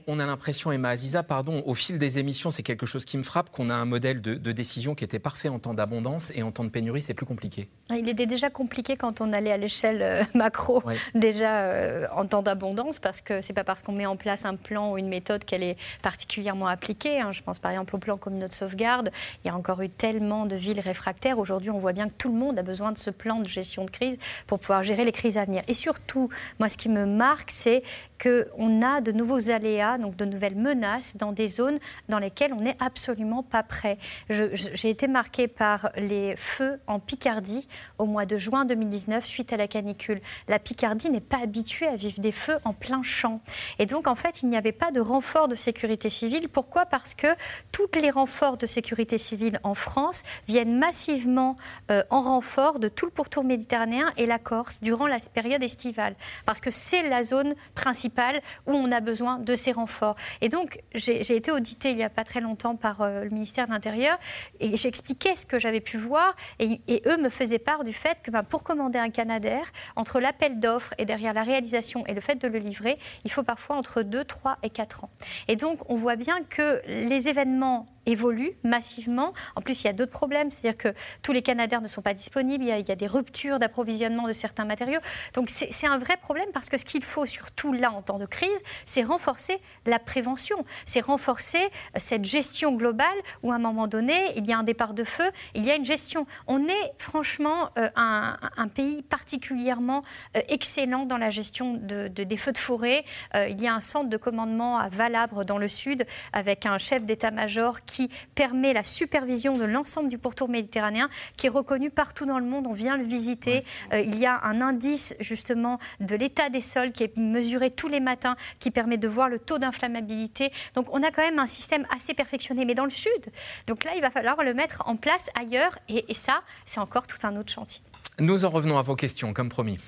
Speaker 1: On a l'impression, Emma Aziza, pardon, au fil des émissions, c'est quelque chose qui me frappe, qu'on a un modèle de, décision qui était parfait en temps d'abondance et en temps de pénurie, c'est plus compliqué.
Speaker 5: Il était déjà compliqué quand on allait à l'échelle euh, [LAUGHS] macro, déjà euh, en temps d'abondance, parce que c'est pas parce qu'on met en place un plan ou une méthode qu'elle est particulièrement appliquée. Hein. Je pense par exemple au plan communauté de sauvegarde. Il y a encore eu tellement de villes réfractaires. Aujourd'hui, on voit bien que tout le monde a besoin de ce plan de gestion de crise pour pouvoir gérer les crises à venir. Et surtout, moi, ce qui me marque, c'est qu'on a de nouveaux aléas, donc de nouvelles menaces dans des zones dans lesquelles on n'est absolument pas prêt. J'ai été marquée par les feux en Picardie au mois de juin 2019 suite à la canicule. La Picardie n'est pas habituée à vivre des feux en plein champ. Et donc, en fait, il n'y avait pas de renfort de sécurité civile. Pourquoi? Parce que tous les renforts de sécurité civile en France viennent massivement euh, en renfort de tout le pourtour méditerranéen et la Corse durant la période estivale. Parce que c'est la zone principale où on a besoin de ces renforts. Et donc, j'ai été auditée il n'y a pas très longtemps par euh, le ministère de l'Intérieur et j'expliquais ce que j'avais pu voir et, et eux me faisaient du fait que ben, pour commander un Canadair, entre l'appel d'offres et derrière la réalisation et le fait de le livrer, il faut parfois entre 2, 3 et 4 ans. Et donc, on voit bien que les événements évolue massivement. En plus, il y a d'autres problèmes, c'est-à-dire que tous les Canadaires ne sont pas disponibles, il y a, des ruptures d'approvisionnement de certains matériaux. Donc c'est un vrai problème parce que ce qu'il faut surtout là en temps de crise, c'est renforcer la prévention, c'est renforcer cette gestion globale où à un moment donné, il y a un départ de feu, il y a une gestion. On est franchement euh, un, pays particulièrement euh, excellent dans la gestion de, des feux de forêt. il y a un centre de commandement à Valabre dans le sud avec un chef d'état-major qui permet la supervision de l'ensemble du pourtour méditerranéen, qui est reconnu partout dans le monde. On vient le visiter. Euh, il y a un indice justement de l'état des sols qui est mesuré tous les matins, qui permet de voir le taux d'inflammabilité. Donc on a quand même un système assez perfectionné, mais dans le sud. Donc là, il va falloir le mettre en place ailleurs, et, et ça, c'est encore tout un autre chantier.
Speaker 1: Nous en revenons à vos questions, comme promis.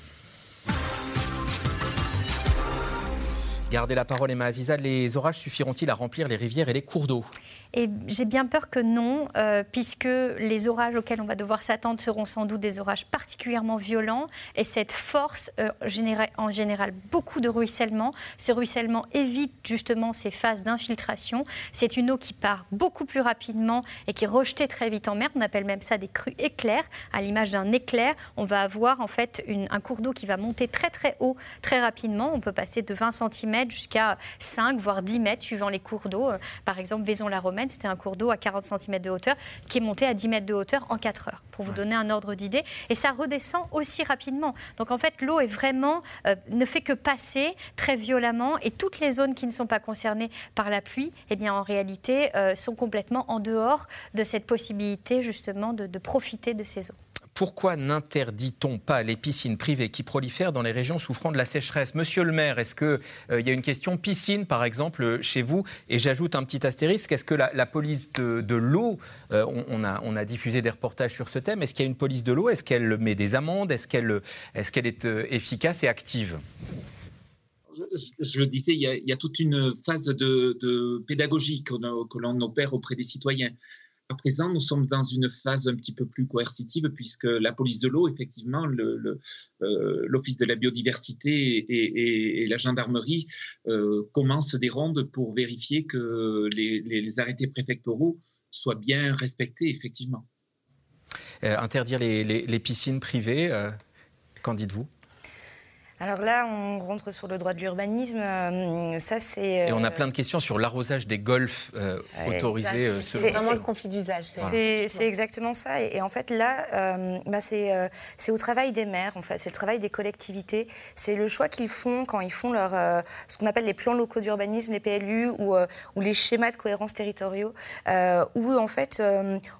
Speaker 1: Gardez la parole, Emma Aziza. Les orages suffiront-ils à remplir les rivières et les cours d'eau?
Speaker 5: Et j'ai bien peur que non, euh, puisque les orages auxquels on va devoir s'attendre seront sans doute des orages particulièrement violents. Et cette force euh, génère en général beaucoup de ruissellement. Ce ruissellement évite justement ces phases d'infiltration. C'est une eau qui part beaucoup plus rapidement et qui est rejetée très vite en mer. On appelle même ça des crues éclairs. À l'image d'un éclair, on va avoir en fait un cours d'eau qui va monter très très haut très rapidement. On peut passer de 20 cm jusqu'à 5 voire 10 mètres suivant les cours d'eau. Euh, par exemple, Vaison-la-Romaine c'était un cours d'eau à 40 cm de hauteur qui est monté à 10 mètres de hauteur en 4 heures, pour vous donner un ordre d'idée. Et ça redescend aussi rapidement. Donc en fait, l'eau est vraiment euh, ne fait que passer très violemment et toutes les zones qui ne sont pas concernées par la pluie, eh bien en réalité, euh, sont complètement en dehors de cette possibilité justement de, de profiter de ces eaux.
Speaker 1: Pourquoi n'interdit-on pas les piscines privées qui prolifèrent dans les régions souffrant de la sécheresse? Monsieur le maire, est-ce qu'il euh, y a une question piscine, par exemple, chez vous? Et j'ajoute un petit astérisque, est-ce que la, police de, l'eau, euh, on, a, diffusé des reportages sur ce thème, est-ce qu'il y a une police de l'eau? Est-ce qu'elle met des amendes? Est-ce qu'elle est, qu'elle est euh, efficace et active?
Speaker 2: Je, le disais, il y, a, toute une phase de, pédagogie que l'on opère auprès des citoyens. À présent, nous sommes dans une phase un petit peu plus coercitive puisque la police de l'eau, effectivement, l'Office de la biodiversité et, la gendarmerie commencent des rondes pour vérifier que les arrêtés préfectoraux soient bien respectés, effectivement.
Speaker 1: interdire les, piscines privées, qu'en dites-vous?
Speaker 4: Alors là, on rentre sur le droit de l'urbanisme. Euh, ça, c'est.
Speaker 1: Et on a euh, plein de questions sur l'arrosage des golfs euh, autorisés.
Speaker 3: c'est vraiment le conflit d'usage.
Speaker 4: C'est exactement ça. Et, en fait, là, bah, c'est au travail des maires. En fait, c'est le travail des collectivités. C'est le choix qu'ils font quand ils font leur ce qu'on appelle les plans locaux d'urbanisme, les PLU ou, ou, les schémas de cohérence territoriaux, où en fait,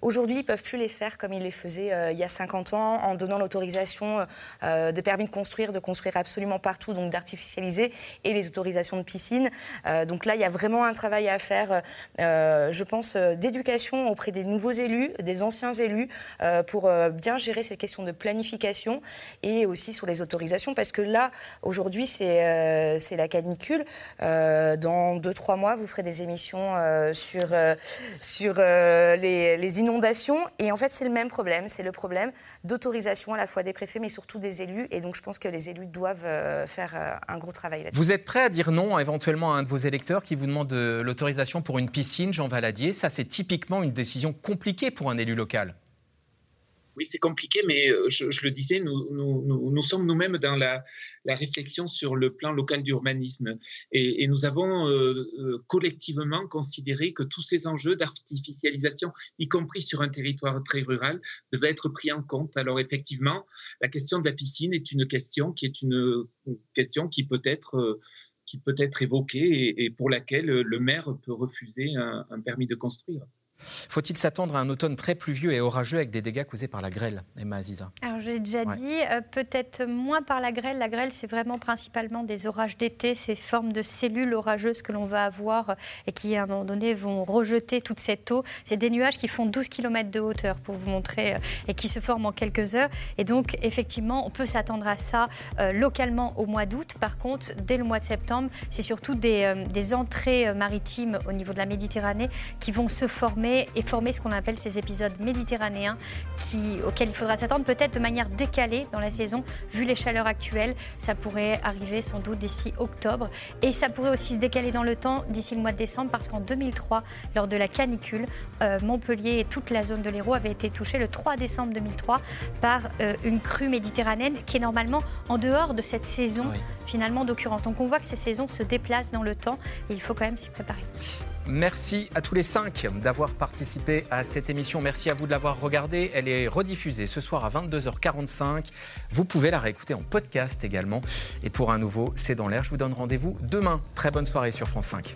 Speaker 4: aujourd'hui, ils peuvent plus les faire comme ils les faisaient il y a 50 ans, en donnant l'autorisation de permis de construire, de construire absolument absolument partout, donc d'artificialiser, et les autorisations de piscine. Euh, donc là, il y a vraiment un travail à faire, euh, je pense, euh, d'éducation auprès des nouveaux élus, des anciens élus, pour bien gérer ces questions de planification et aussi sur les autorisations, parce que là, aujourd'hui, c'est c'est la canicule. dans deux, trois mois, vous ferez des émissions sur, sur les inondations, et en fait, c'est le même problème, c'est le problème d'autorisation à la fois des préfets, mais surtout des élus, et donc je pense que les élus doivent euh, faire euh, un gros travail là-dessus.
Speaker 1: Vous êtes prêt à dire non éventuellement à un de vos électeurs qui vous demande l'autorisation pour une piscine, Jean Valadier? Ça, c'est typiquement une décision compliquée pour un élu local.
Speaker 2: Oui, c'est compliqué, mais euh, je, le disais, nous, sommes nous-mêmes dans la, réflexion sur le plan local d'urbanisme. Et, nous avons euh, euh, collectivement considéré que tous ces enjeux d'artificialisation, y compris sur un territoire très rural, devaient être pris en compte. Alors effectivement, la question de la piscine est une question qui est une, question qui peut être... qui peut être évoquée et, pour laquelle le maire peut refuser un permis de construire.
Speaker 1: Faut-il s'attendre à un automne très pluvieux et orageux avec des dégâts causés par la grêle, Emma Aziza?
Speaker 5: Alors, j'ai déjà dit, euh, peut-être moins par la grêle. La grêle, c'est vraiment principalement des orages d'été, ces formes de cellules orageuses que l'on va avoir et qui, à un moment donné, vont rejeter toute cette eau. C'est des nuages qui font 12 km de hauteur, pour vous montrer, euh, et qui se forment en quelques heures. Et donc, effectivement, on peut s'attendre à ça euh, localement au mois d'août. Par contre, dès le mois de septembre, c'est surtout des, des entrées maritimes au niveau de la Méditerranée qui vont se former et former ce qu'on appelle ces épisodes méditerranéens qui, auxquels il faudra s'attendre peut-être de manière décalée dans la saison, vu les chaleurs actuelles. Ça pourrait arriver sans doute d'ici octobre. Et ça pourrait aussi se décaler dans le temps d'ici le mois de décembre parce qu'en 2003, lors de la canicule, euh, Montpellier et toute la zone de l'Hérault avaient été touchés le 3 décembre 2003 par euh, une crue méditerranéenne qui est normalement en dehors de cette saison finalement d'occurrence. Donc on voit que ces saisons se déplacent dans le temps et il faut quand même s'y préparer.
Speaker 1: Merci à tous les cinq d'avoir participé à cette émission. Merci à vous de l'avoir regardée. Elle est rediffusée ce soir à 22h45. Vous pouvez la réécouter en podcast également. Et pour un nouveau C'est dans l'air, je vous donne rendez-vous demain. Très bonne soirée sur France 5.